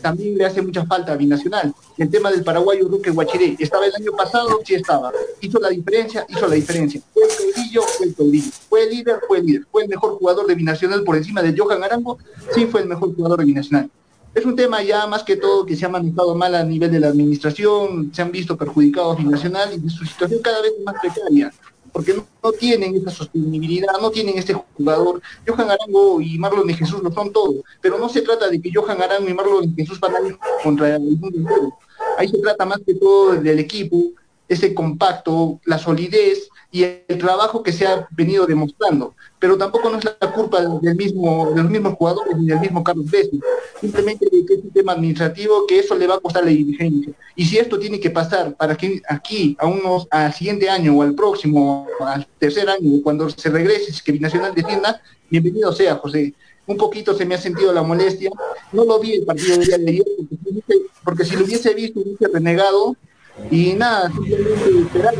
también le hace mucha falta a Binacional. El tema del paraguayo Duque Guachiré, estaba el año pasado, sí estaba. Hizo la diferencia, hizo la diferencia. Fue el caudillo, fue el caudillo. Fue el líder, fue el líder. Fue el mejor jugador de Binacional por encima de Johan Arango, sí fue el mejor jugador de Binacional. Es un tema ya más que todo que se ha manejado mal a nivel de la administración, se han visto perjudicados Binacional y su situación cada vez más precaria porque no, tienen esa sostenibilidad, no tienen este jugador. Johan Arango y Marlon de Jesús lo son todo, pero no se trata de que Johan Arango y Marlon de Jesús van ir contra el mundo Ahí se trata más que todo del equipo, ese compacto, la solidez y el trabajo que se ha venido demostrando. Pero tampoco no es la culpa del mismo, de los mismos jugadores ni del mismo Carlos Bessi. Simplemente que es un tema administrativo que eso le va a costar la dirigencia. Y si esto tiene que pasar para que aquí, a unos, al siguiente año o al próximo, al tercer año, cuando se regrese, que Binacional defienda, bienvenido sea, José. Un poquito se me ha sentido la molestia. No lo vi el partido de día de ayer, porque, porque si lo hubiese visto, hubiese renegado y nada, simplemente esperar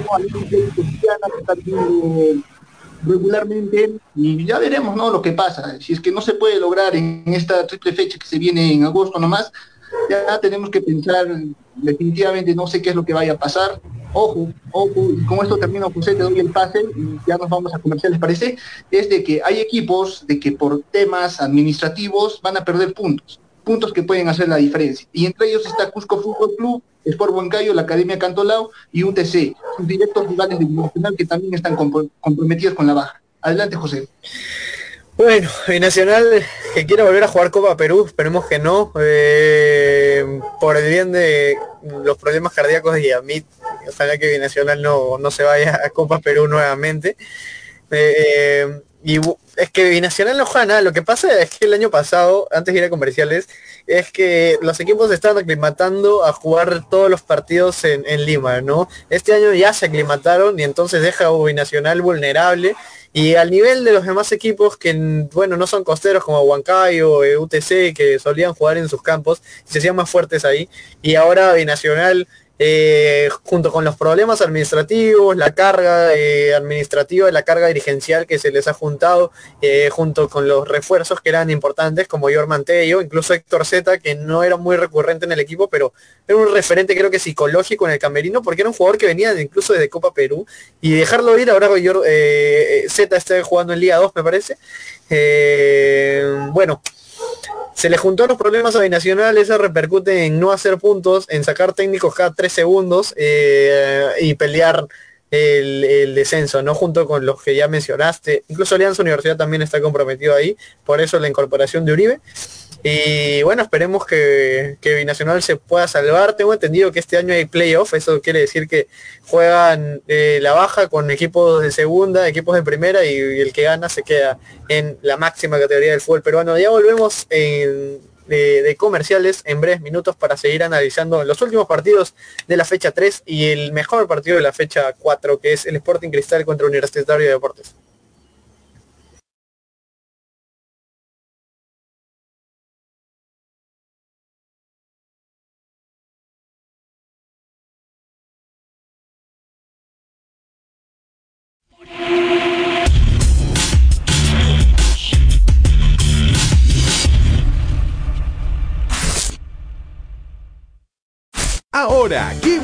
a que regularmente y ya veremos ¿no? lo que pasa. Si es que no se puede lograr en esta triple fecha que se viene en agosto nomás, ya tenemos que pensar definitivamente, no sé qué es lo que vaya a pasar. Ojo, ojo, y con esto termino, José, te doy el pase y ya nos vamos a comercial, ¿les parece? Es de que hay equipos de que por temas administrativos van a perder puntos puntos que pueden hacer la diferencia. Y entre ellos está Cusco Fútbol Club, Sport Huancayo, la Academia Cantolao y UTC, sus directos rivales de Nacional que también están comprometidos con la baja. Adelante, José. Bueno, y Nacional que quiere volver a jugar Copa Perú, esperemos que no, eh, por el bien de los problemas cardíacos y a mí, ojalá que Binacional no, no se vaya a Copa Perú nuevamente. Eh, y es que Binacional no juega. Lo que pasa es que el año pasado, antes de ir a comerciales, es que los equipos están aclimatando a jugar todos los partidos en, Lima, ¿no? Este año ya se aclimataron y entonces deja a Binacional vulnerable. Y al nivel de los demás equipos que, bueno, no son costeros como Huancayo, eh, UTC, que solían jugar en sus campos, se hacían más fuertes ahí. Y ahora Binacional eh, junto con los problemas administrativos, la carga eh, administrativa, la carga dirigencial que se les ha juntado, eh, junto con los refuerzos que eran importantes, como Jorman Tello, incluso Héctor Zeta, que no era muy recurrente en el equipo, pero era un referente creo que psicológico en el camerino, porque era un jugador que venía incluso desde Copa Perú, y dejarlo ir, ahora Zeta está jugando en Liga 2, me parece. bueno, se le juntó los problemas a Binacional, eso repercute en no hacer puntos, en sacar técnicos cada tres segundos eh, y pelear el, descenso, ¿no? Junto con los que ya mencionaste. Incluso Alianza Universidad también está comprometido ahí, por eso la incorporación de Uribe. Y bueno, esperemos que, que, Binacional se pueda salvar. Tengo entendido que este año hay playoff, eso quiere decir que juegan eh, la baja con equipos de segunda, equipos de primera y, el que gana se queda en la máxima categoría del fútbol peruano. Ya volvemos de, de, comerciales en breves minutos para seguir analizando los últimos partidos de la fecha 3 y el mejor partido de la fecha 4, que es el Sporting Cristal contra Universitario de Deportes.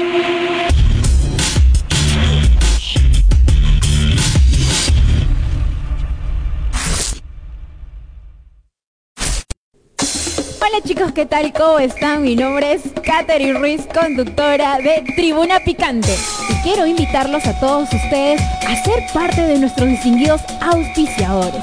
Hola chicos, ¿qué tal? ¿Cómo están? Mi nombre es Katherine Ruiz, conductora de Tribuna Picante. Y quiero invitarlos a todos ustedes a ser parte de nuestros distinguidos auspiciadores.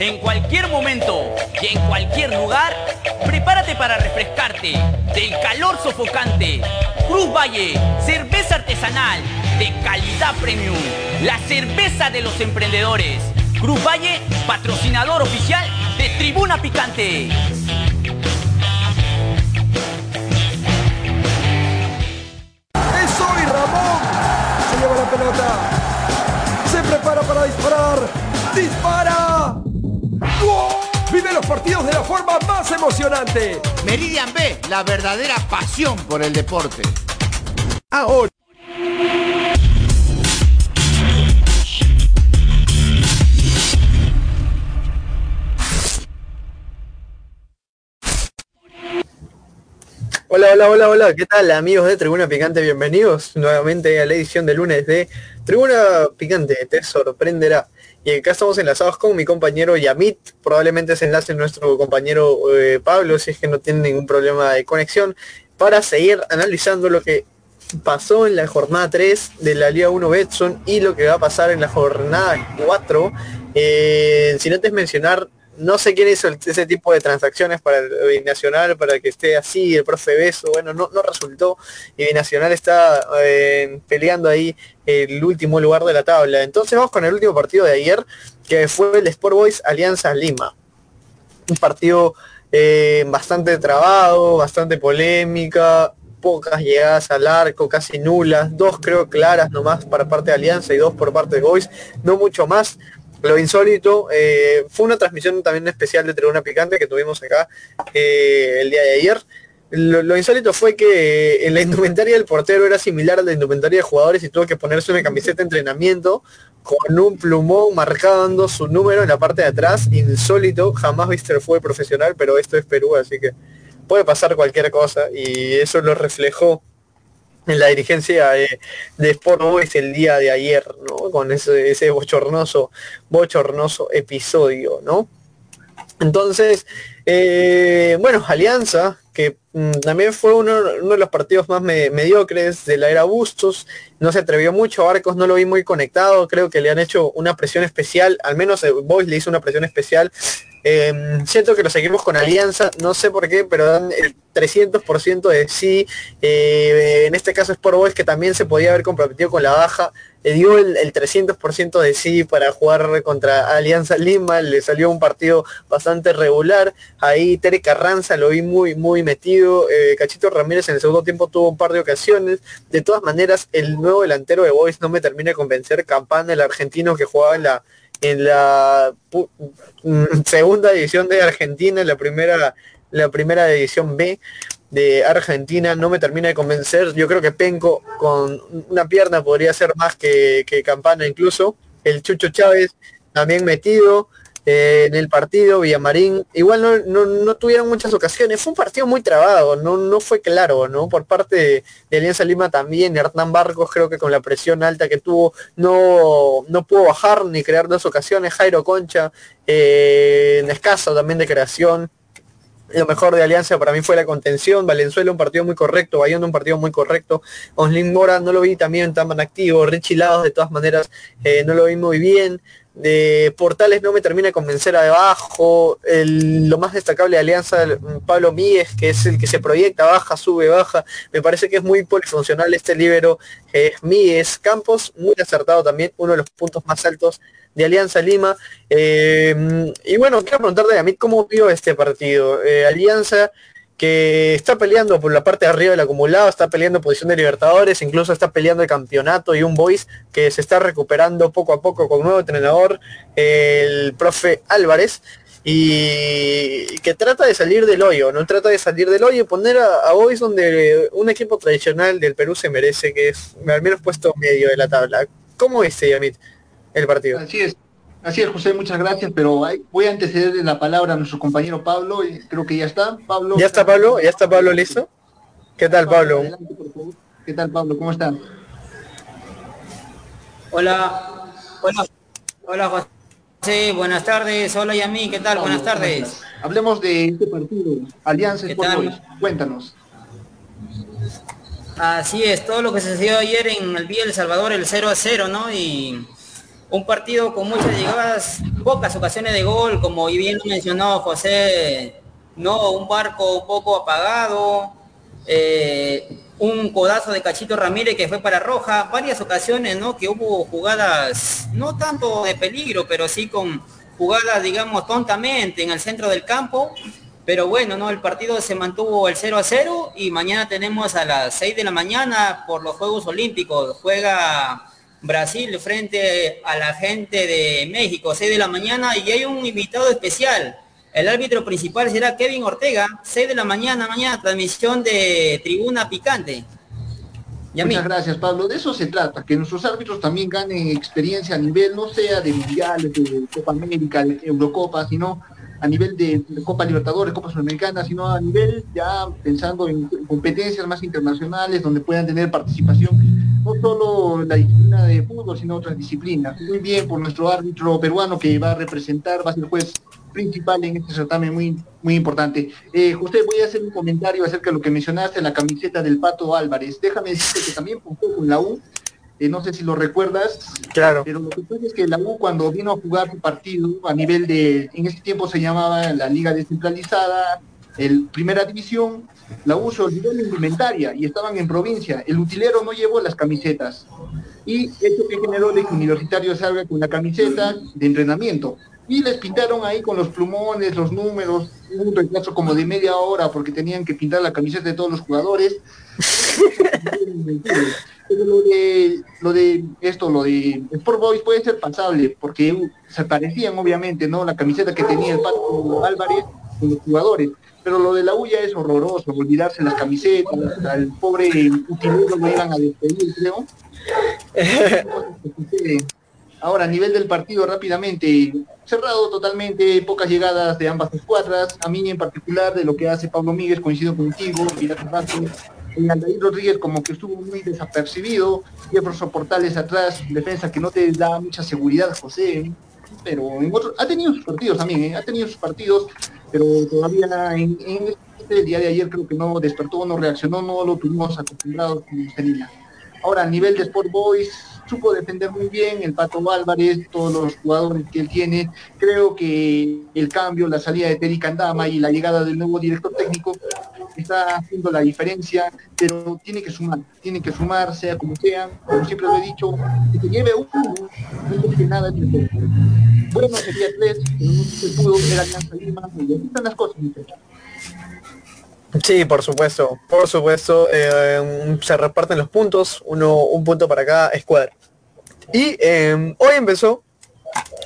En cualquier momento y en cualquier lugar, prepárate para refrescarte del calor sofocante. Cruz Valle, cerveza artesanal de calidad premium, la cerveza de los emprendedores. Cruz Valle, patrocinador oficial de Tribuna Picante. ¡Es hoy Ramón! Se lleva la pelota. Se prepara para disparar. ¡Dispara! Partidos de la forma más emocionante. Meridian B, la verdadera pasión por el deporte. Ahora. Hola, hola, hola, hola, ¿qué tal amigos de Tribuna Picante? Bienvenidos nuevamente a la edición de lunes de Tribuna Picante, te sorprenderá. Y acá estamos enlazados con mi compañero Yamit, probablemente se enlace nuestro compañero eh, Pablo, si es que no tiene ningún problema de conexión, para seguir analizando lo que pasó en la jornada 3 de la Liga 1 Betson y lo que va a pasar en la jornada 4. Eh, sin antes mencionar no sé quién hizo ese tipo de transacciones para el Binacional, para que esté así, el profe Beso, bueno, no, no resultó, y Binacional está eh, peleando ahí el último lugar de la tabla. Entonces vamos con el último partido de ayer, que fue el Sport Boys Alianza Lima. Un partido eh, bastante trabado, bastante polémica, pocas llegadas al arco, casi nulas, dos creo claras nomás para parte de Alianza y dos por parte de Boys, no mucho más. Lo insólito, eh, fue una transmisión también especial de Tribuna Picante que tuvimos acá eh, el día de ayer. Lo, insólito fue que en la indumentaria del portero era similar a la indumentaria de jugadores y tuvo que ponerse una camiseta de entrenamiento con un plumón marcando su número en la parte de atrás. Insólito, jamás viste el fútbol profesional, pero esto es Perú, así que puede pasar cualquier cosa y eso lo reflejó en la dirigencia de, de Sport Boys el día de ayer, ¿no? Con ese, ese bochornoso, bochornoso episodio, ¿no? Entonces, eh, bueno, Alianza, que mm, también fue uno, uno de los partidos más me- mediocres de la era Bustos, no se atrevió mucho, Arcos no lo vi muy conectado, creo que le han hecho una presión especial, al menos Boys le hizo una presión especial. Eh, siento que lo seguimos con Alianza, no sé por qué, pero dan el 300% de sí. Eh, en este caso Sport Boys, que también se podía haber comprometido con la baja, le dio el, el 300% de sí para jugar contra Alianza Lima, le salió un partido bastante regular, ahí Tere Carranza lo vi muy, muy metido, eh, Cachito Ramírez en el segundo tiempo tuvo un par de ocasiones, de todas maneras el nuevo delantero de Boys no me termina de convencer, Campana, el argentino que jugaba en la en la mm, segunda división de Argentina, en la primera, la primera división B de Argentina, no me termina de convencer. Yo creo que Penco con una pierna podría ser más que, que Campana incluso. El Chucho Chávez también metido eh, en el partido, Villamarín, igual no, no, tuvieron muchas ocasiones. Fue un partido muy trabado, no, no fue claro, ¿no? Por parte de, Alianza Lima también, Hernán Barcos creo que con la presión alta que tuvo, no, no pudo bajar ni crear dos ocasiones. Jairo Concha, eh, escaso también de creación. Lo mejor de Alianza para mí fue la contención. Valenzuela un partido muy correcto, Bayona un partido muy correcto. Onslin Mora no lo vi también tan activo. Richie Lados de todas maneras eh, no lo vi muy bien. De Portales no me termina de convencer abajo. El- lo más destacable de Alianza, Pablo Míguez, que es el que se proyecta, baja, sube, baja. Me parece que es muy polifuncional este libero. eh, Míguez, Campos, muy acertado también, uno de los puntos más altos de Alianza Lima. Eh, y bueno, quiero preguntarle a mí cómo vio este partido. Eh, Alianza que está peleando por la parte de arriba del acumulado, está peleando posición de Libertadores, incluso está peleando el campeonato y un Boys que se está recuperando poco a poco con nuevo entrenador, el profe Álvarez, y que trata de salir del hoyo, no trata de salir del hoyo y poner a, a Boys donde un equipo tradicional del Perú se merece, que es al menos puesto medio de la tabla. ¿Cómo viste, Yamit, el partido? Así es. Así es, José, muchas gracias, pero voy a anteceder la palabra a nuestro compañero Pablo, y creo que ya está. Pablo. ¿Ya está Pablo? ¿Ya está Pablo listo? ¿Qué tal, Pablo? ¿Qué tal, Pablo? ¿Cómo están? Hola, hola, hola, José, buenas tardes. Hola, Yami, ¿qué tal? buenas tardes. Hablemos de este partido, Alianza Sport Cuéntanos. Así es, todo lo que sucedió ayer en el Vía El Salvador, el 0 a 0, ¿no? Y un partido con muchas llegadas, pocas ocasiones de gol, como bien mencionó José, no, un barco un poco apagado, eh, un codazo de Cachito Ramírez que fue para Roja, varias ocasiones, ¿no? Que hubo jugadas, no tanto de peligro, pero sí con jugadas, digamos, tontamente en el centro del campo. Pero bueno, ¿no? El partido se mantuvo el 0 a 0 y mañana tenemos a las 6 de la mañana por los Juegos Olímpicos. Juega Brasil frente a la gente de México, 6 de la mañana, y hay un invitado especial. El árbitro principal será Kevin Ortega, 6 de la mañana, mañana, transmisión de Tribuna Picante. Muchas gracias, Pablo. De eso se trata, que nuestros árbitros también ganen experiencia a nivel, no sea de mundiales, de Copa América, de Eurocopa, sino a nivel de, Copa Libertadores, Copa Sudamericana, sino a nivel ya pensando en competencias más internacionales donde puedan tener participación solo la disciplina de fútbol, sino otras disciplinas. Muy bien por nuestro árbitro peruano que va a representar, va a ser juez principal en este certamen muy, muy importante. Eh, José, voy a hacer un comentario acerca de lo que mencionaste, la camiseta del Pato Álvarez. Déjame decirte que también jugó con la U, eh, no sé si lo recuerdas, claro. pero lo que pasa es que la U cuando vino a jugar su partido a nivel de, en ese tiempo se llamaba la Liga Descentralizada, el Primera División, la U se olvidó la y estaban en provincia. El utilero no llevó las camisetas. Y eso que generó de que Universitario salga con la camiseta de entrenamiento. Y les pintaron ahí con los plumones, los números, un retraso como de media hora porque tenían que pintar la camiseta de todos los jugadores. Pero lo de, lo de esto, lo de Sport Boys puede ser pasable, porque se parecían obviamente, ¿no? La camiseta que tenía el Pato Álvarez con los jugadores pero lo de la huya es horroroso, olvidarse las camisetas, al pobre utilero lo iban a despedir, creo. Ahora, a nivel del partido, rápidamente, cerrado totalmente, pocas llegadas de ambas escuadras, a mí en particular de lo que hace Pablo Míguez, coincido contigo, el Aldair Rodríguez como que estuvo muy desapercibido, Jefferson Portales atrás, defensa que no te da mucha seguridad, José, pero en otro, ha tenido sus partidos también, ¿eh? ha tenido sus partidos, pero todavía en, este día de ayer creo que no despertó, no reaccionó, no lo tuvimos acostumbrados como tenía. Ahora, a nivel de Sport Boys, supo defender muy bien el Pato Álvarez, todos los jugadores que él tiene. Creo que el cambio, la salida de Terry Candama y la llegada del nuevo director técnico está haciendo la diferencia, pero tiene que sumar, tiene que sumar, sea como sea, como siempre lo he dicho, que se lleve uno, no que nada Bueno, sería tres, no se pudo, era Alianza Lima, y así están las cosas, Sí, por supuesto, por supuesto, eh, se reparten los puntos, uno, un punto para cada escuadra. Y eh, hoy empezó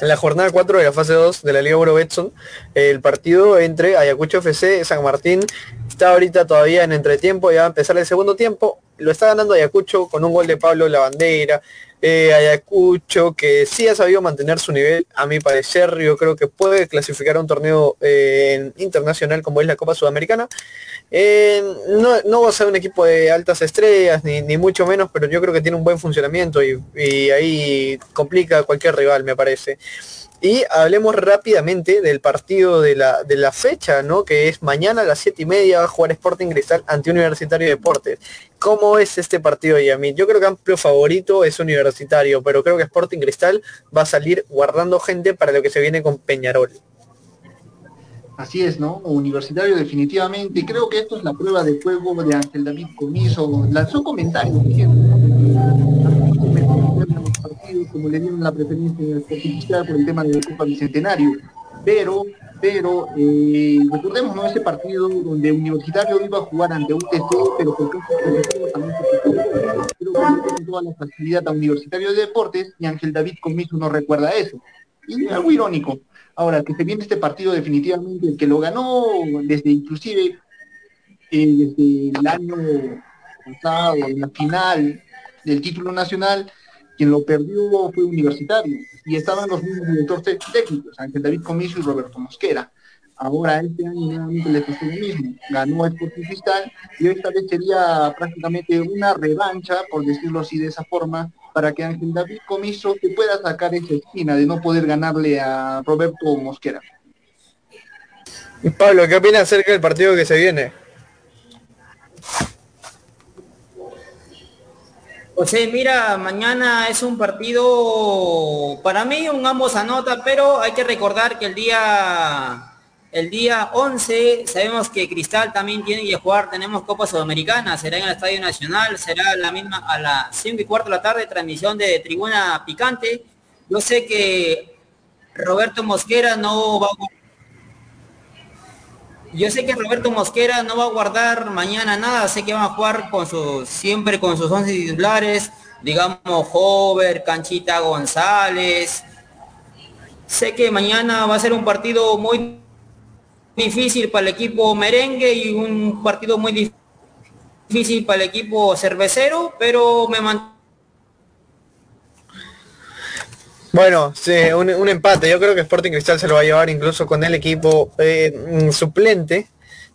la jornada 4 de la fase 2 de la Liga Euro Betson, el partido entre Ayacucho FC San Martín está ahorita todavía en entretiempo, ya va a empezar el segundo tiempo, lo está ganando Ayacucho con un gol de Pablo Lavandera, eh, Ayacucho que sí ha sabido mantener su nivel, a mi parecer yo creo que puede clasificar a un torneo eh, internacional como es la Copa Sudamericana. Eh, no, va a ser un equipo de altas estrellas, ni, mucho menos, pero yo creo que tiene un buen funcionamiento y, y ahí complica a cualquier rival, me parece. Y hablemos rápidamente del partido de la, de la fecha, ¿no? Que es mañana a las 7 y media va a jugar Sporting Cristal ante Universitario de Deportes. ¿Cómo es este partido, Yami? Yo creo que amplio favorito es Universitario, pero creo que Sporting Cristal va a salir guardando gente para lo que se viene con Peñarol. Así es, ¿no? Universitario definitivamente. Creo que esto es la prueba de juego de Ángel David Comiso. Lanzó comentarios como le dieron la preferencia por el tema del Copa Bicentenario. Pero, pero, eh, recordemos, ¿no? Ese partido donde Universitario iba a jugar ante UTC, pero por también creo que toda la facilidad a Universitario de Deportes y Ángel David Comiso no recuerda eso. Y algo irónico. Ahora, que se viene este partido definitivamente, el que lo ganó desde inclusive eh, desde el año pasado, en la final del título nacional, Quien lo perdió fue Universitario y estaban los mismos directores técnicos, Ángel David Comiso y Roberto Mosquera. Ahora este año nuevamente le pasó lo mismo, ganó Sporting Cristal y esta vez sería prácticamente una revancha, por decirlo así de esa forma, para que Ángel David Comiso que pueda sacar esa esquina de no poder ganarle a Roberto Mosquera. Pablo, ¿qué opinas acerca del partido que se viene? José, mira, mañana es un partido, para mí un ambos anota, pero hay que recordar que el día el día 11 sabemos que Cristal también tiene que jugar, tenemos Copa Sudamericana, será en el Estadio Nacional, será la misma a las 5 y cuarto de la tarde, transmisión de Tribuna Picante. Yo sé que Roberto Mosquera no va a yo sé que Roberto Mosquera no va a guardar mañana nada, sé que van a jugar con sus, siempre con sus 11 titulares, digamos Hover, Canchita González. Sé que mañana va a ser un partido muy difícil para el equipo merengue y un partido muy difícil para el equipo cervecero, pero me mantengo Bueno, sí, un, empate. Yo creo que Sporting Cristal se lo va a llevar incluso con el equipo eh, mm, suplente.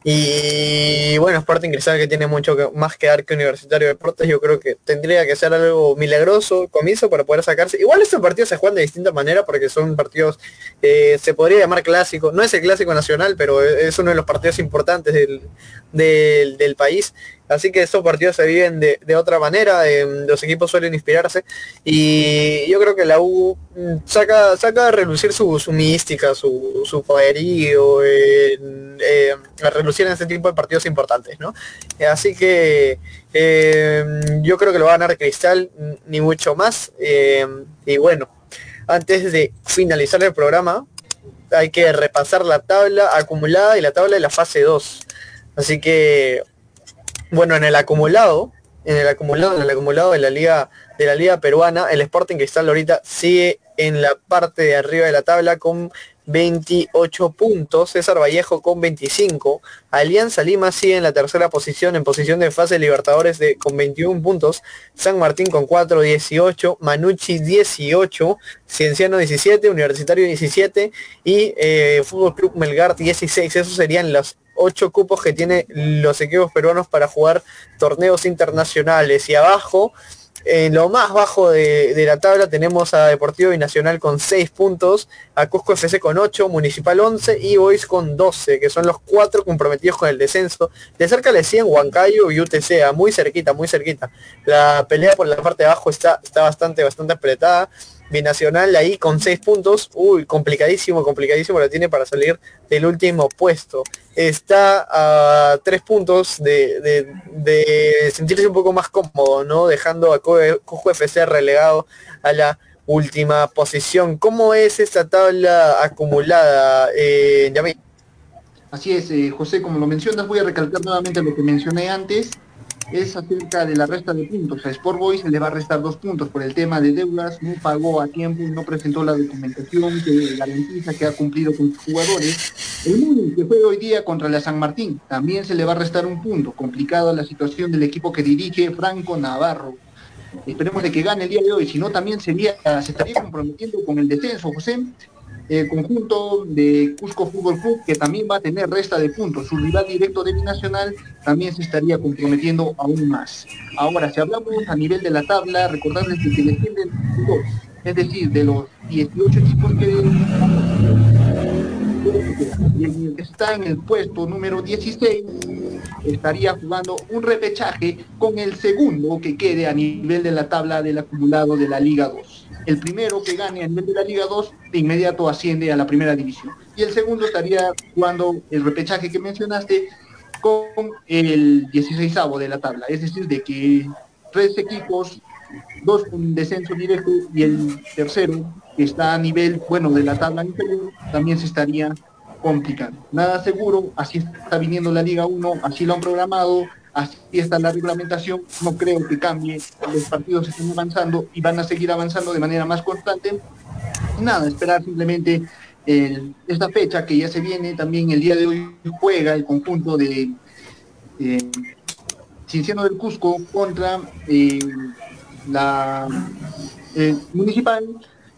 Y bueno, Sporting Cristal que tiene mucho más que dar que Universitario de Deportes, yo creo que tendría que ser algo milagroso, comiso, para poder sacarse. Igual estos partidos se juegan de distinta manera porque son partidos, eh, se podría llamar clásico. No es el clásico nacional, pero es uno de los partidos importantes del, del país. Así que estos partidos se viven de, otra manera, eh, los equipos suelen inspirarse y yo creo que la U mm, saca, saca a relucir su, mística, su, su poderío, eh, a relucir en este tipo de partidos importantes, ¿no? Así que eh, yo creo que lo va a ganar Cristal, ni mucho más. y bueno, antes de finalizar el programa, hay que repasar la tabla acumulada y la tabla de la fase 2. Así que bueno, en el acumulado, en el acumulado, en el acumulado de la liga de la liga peruana, el Sporting Cristal ahorita sigue en la parte de arriba de la tabla con 28 puntos, César Vallejo con 25, Alianza Lima sigue en la tercera posición, en posición de fase de Libertadores con 21 puntos, San Martín con 4, 18, Manucci 18, Cienciano 17, Universitario 17 y eh, Fútbol Club Melgar 16, esos serían los ocho cupos que tiene los equipos peruanos para jugar torneos internacionales. Y abajo, en lo más bajo de, la tabla tenemos a Deportivo Binacional con 6 puntos, a Cusco FC con 8, Municipal 11 y Boys con 12, que son los cuatro comprometidos con el descenso. De cerca le siguen Huancayo y UTC, muy cerquita, muy cerquita. La pelea por la parte de abajo está, está bastante, bastante apretada. Binacional ahí con 6 puntos. Uy, complicadísimo, complicadísimo lo tiene para salir del último puesto. Está a 3 puntos de, sentirse un poco más cómodo, ¿no? Dejando a Cojo FC relegado a la última posición. ¿Cómo es esta tabla acumulada, eh, Así es, eh, José, como lo mencionas, voy a recalcar nuevamente lo que mencioné antes es acerca de la resta de puntos. A Sport Boys se le va a restar dos puntos por el tema de deudas, no pagó a tiempo y no presentó la documentación que garantiza que ha cumplido con sus jugadores. El Muni, que fue hoy día contra la San Martín, también se le va a restar un punto. Complicada la situación del equipo que dirige Franco Navarro. Esperemos de que gane el día de hoy, si no también se estaría comprometiendo con el descenso, José el conjunto de Cusco Fútbol Club, que también va a tener resta de puntos. Su rival directo de Binacional también se estaría comprometiendo aún más. Ahora, si hablamos a nivel de la tabla, recordarles que se defienden dos, es decir, de los 18 equipos que está en el puesto número 16 estaría jugando un repechaje con el segundo que quede a nivel de la tabla del acumulado de la Liga 2 el primero que gane a nivel de la Liga 2 de inmediato asciende a la primera división. Y el segundo estaría jugando el repechaje que mencionaste con el 16 de la tabla. Es decir, de que tres equipos, dos con descenso directo y el tercero, que está a nivel bueno de la tabla inferior, también se estaría complicando. Nada seguro, así está viniendo la Liga 1, así lo han programado, así está la reglamentación, no creo que cambie, los partidos están avanzando y van a seguir avanzando de manera más constante. Nada, esperar simplemente esta fecha que ya se viene, también el día de hoy juega el conjunto de eh, del Cusco contra eh, la eh, Municipal.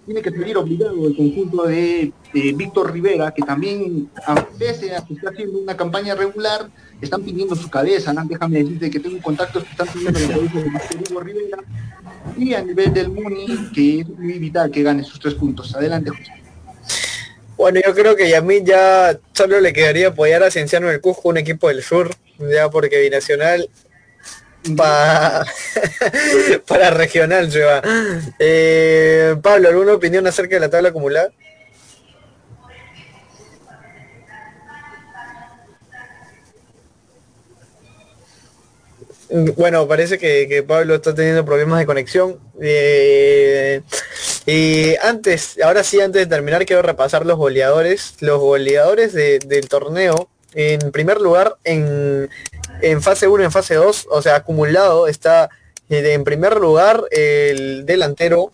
Tiene que salir obligado el conjunto de, Víctor Rivera, que también, a pese a que está haciendo una campaña regular, están pidiendo su cabeza, ¿no? déjame decirte que tengo contactos que están pidiendo la cabeza de Víctor Rivera, y a nivel del Muni, que es muy vital que gane sus tres puntos. Adelante, José. Bueno, yo creo que a mí ya solo le quedaría apoyar a Cienciano del Cusco, un equipo del sur, ya porque Binacional para regional se va. Eh, Pablo, ¿alguna opinión acerca de la tabla acumulada? Bueno, parece que, Pablo está teniendo problemas de conexión. Eh, y antes, ahora sí, antes de terminar, quiero repasar los goleadores. Los goleadores del torneo. En primer lugar, en, fase 1, en fase 2, o sea, acumulado, está eh, en primer lugar el delantero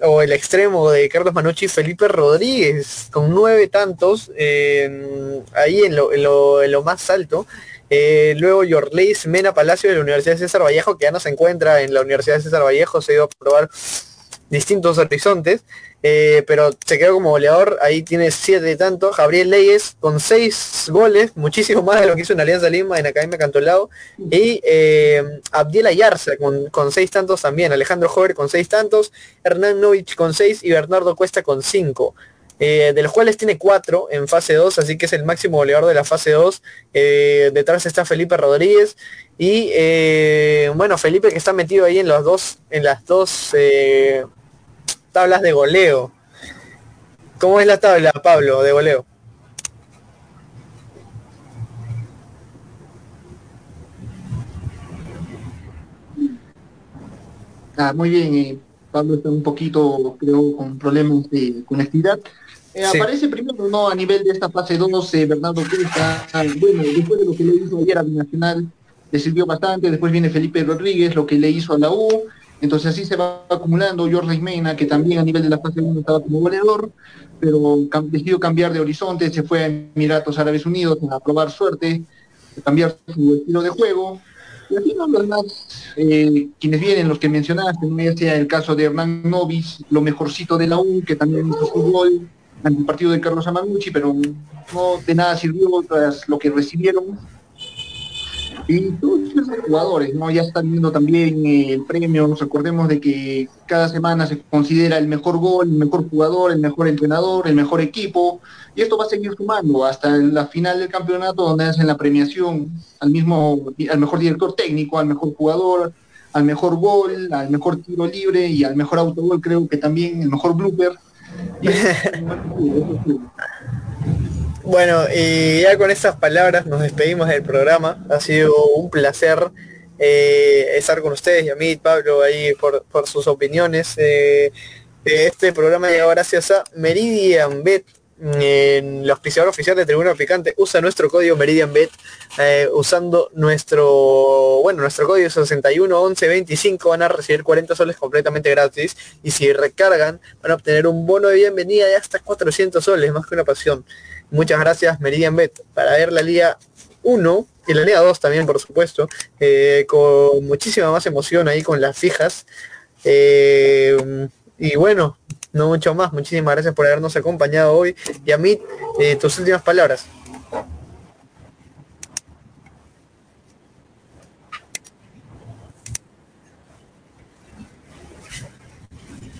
o el extremo de Carlos Manucci, Felipe Rodríguez, con nueve tantos, ahí en lo más alto. Eh, luego Yorleis Mena Palacio de la Universidad de César Vallejo, que ya no se encuentra en la Universidad de César Vallejo, se ha ido a probar distintos horizontes, eh, pero se quedó como goleador, ahí tiene siete de tanto, Gabriel Leyes con seis goles, muchísimo más de lo que hizo en Alianza Lima, en Academia Cantolao, y eh, Abdiel Ayarza con, con, seis tantos también, Alejandro Jover con seis tantos, Hernán Novich con seis. Y Bernardo Cuesta con cinco. Eh, de los cuales tiene cuatro en fase 2, así que es el máximo goleador de la fase 2. Eh, detrás está Felipe Rodríguez y eh, bueno, Felipe que está metido ahí en los dos, en las dos tablas de goleo. ¿Cómo es la tabla, Pablo, de goleo? Ah, muy bien, Pablo está un poquito, creo, con problemas de conectividad. Eh, aparece primero no a nivel de esta fase 12 Bernardo Cuesta, bueno, después de lo que le hizo ayer a Binacional, le sirvió bastante, después viene Felipe Rodríguez, lo que le hizo a la U, entonces así se va acumulando Jorge Mena, que también a nivel de la fase 1 estaba como goleador, pero decidió cambiar de horizonte, se fue a Emiratos Árabes Unidos a probar suerte, a cambiar su estilo de juego, y aquí no los demás, eh, quienes vienen, los que mencionaste, no sea el caso de Hernán Novis, lo mejorcito de la U, que también hizo su gol, ante el partido de Carlos Amaguchi, pero no de nada sirvió tras lo que recibieron. Y todos los jugadores, ¿no? Ya están viendo también el premio, nos recordemos de que cada semana se considera el mejor gol, el mejor jugador, el mejor entrenador, el mejor equipo, y esto va a seguir sumando hasta la final del campeonato donde hacen la premiación al mismo, al mejor director técnico, al mejor jugador, al mejor gol, al mejor tiro libre y al mejor autogol, creo que también el mejor blooper bueno, y ya con estas palabras nos despedimos del programa. Ha sido un placer eh, estar con ustedes y a mí, Pablo, ahí por, sus opiniones. Eh, este programa llega gracias a Meridian Bet, en la auspiciador oficial de Tribuna Picante usa nuestro código MeridianBet eh, usando nuestro bueno nuestro código 611125 van a recibir 40 soles completamente gratis y si recargan van a obtener un bono de bienvenida de hasta 400 soles más que una pasión. Muchas gracias MeridianBet. Para ver la Liga 1 y la Liga 2 también por supuesto eh, con muchísima más emoción ahí con las fijas eh, y bueno no mucho más. Muchísimas gracias por habernos acompañado hoy. Y a eh, tus últimas palabras.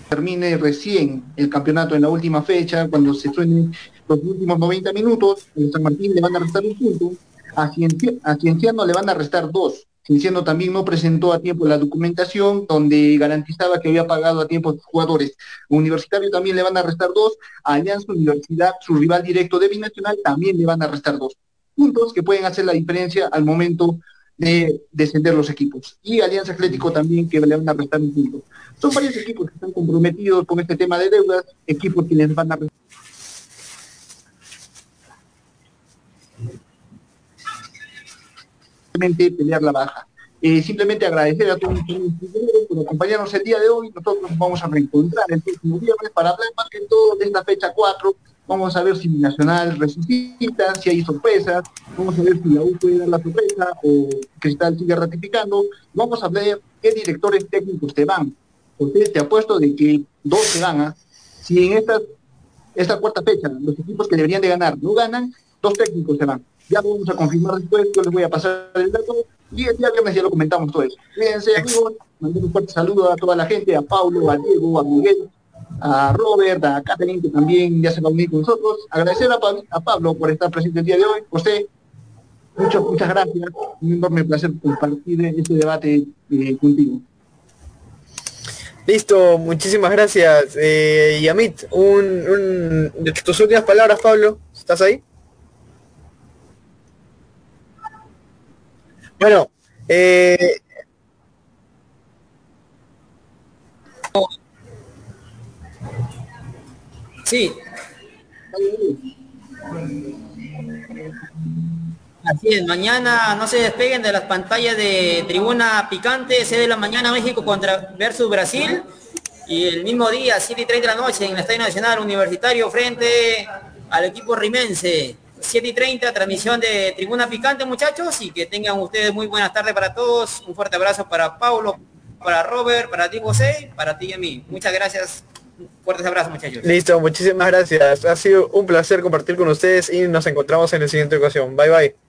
termine recién el campeonato en la última fecha, cuando se suenen los últimos 90 minutos, en San Martín le van a restar un punto, a, Cienciano le van a restar dos. Cienciano también no presentó a tiempo la documentación donde garantizaba que había pagado a tiempo a sus jugadores. Universitario también le van a restar dos, Alianza Universidad, su rival directo de Binacional, también le van a restar dos. Puntos que pueden hacer la diferencia al momento de descender los equipos. Y Alianza Atlético también que le van a restar un punto. Son varios equipos que están comprometidos con este tema de deudas, equipos que les van a restar pelear la baja. Eh, simplemente agradecer a todos por acompañarnos el día de hoy. Nosotros nos vamos a reencontrar el próximo viernes para hablar más que todo de esta fecha 4. Vamos a ver si Nacional resucita, si hay sorpresas. Vamos a ver si la U puede dar la sorpresa o Cristal sigue ratificando. Vamos a ver qué directores técnicos te van. José, te apuesto de que dos se gana. Si en esta, esta cuarta fecha los equipos que deberían de ganar no ganan, dos técnicos se van. Ya lo vamos a confirmar después, yo les voy a pasar el dato y el día viernes ya lo comentamos todo eso. Cuídense amigos, mando un fuerte saludo a toda la gente, a Pablo, a Diego, a Miguel, a Robert, a Catherine, que también ya se va a unir con nosotros. Agradecer a, Pa- a Pablo por estar presente el día de hoy. José, muchas, muchas gracias. Un enorme placer compartir este debate eh, contigo. Listo, muchísimas gracias. Eh, Yamit, un, un, de tus últimas palabras, Pablo. ¿Estás ahí? Bueno, eh, Sí. Así es, mañana no se despeguen de las pantallas de Tribuna Picante, 6 de la mañana México contra versus Brasil. Y el mismo día, 7 y 30 de la noche, en el Estadio Nacional Universitario frente al equipo rimense. 7 y 30, transmisión de Tribuna Picante, muchachos, y que tengan ustedes muy buenas tardes para todos. Un fuerte abrazo para Paulo, para Robert, para ti José, para ti y a mí. Muchas gracias. Fuertes abrazos, muchachos. listo, muchísimas gracias. Ha sido un placer compartir con ustedes y nos encontramos en la siguiente ocasión. Bye bye.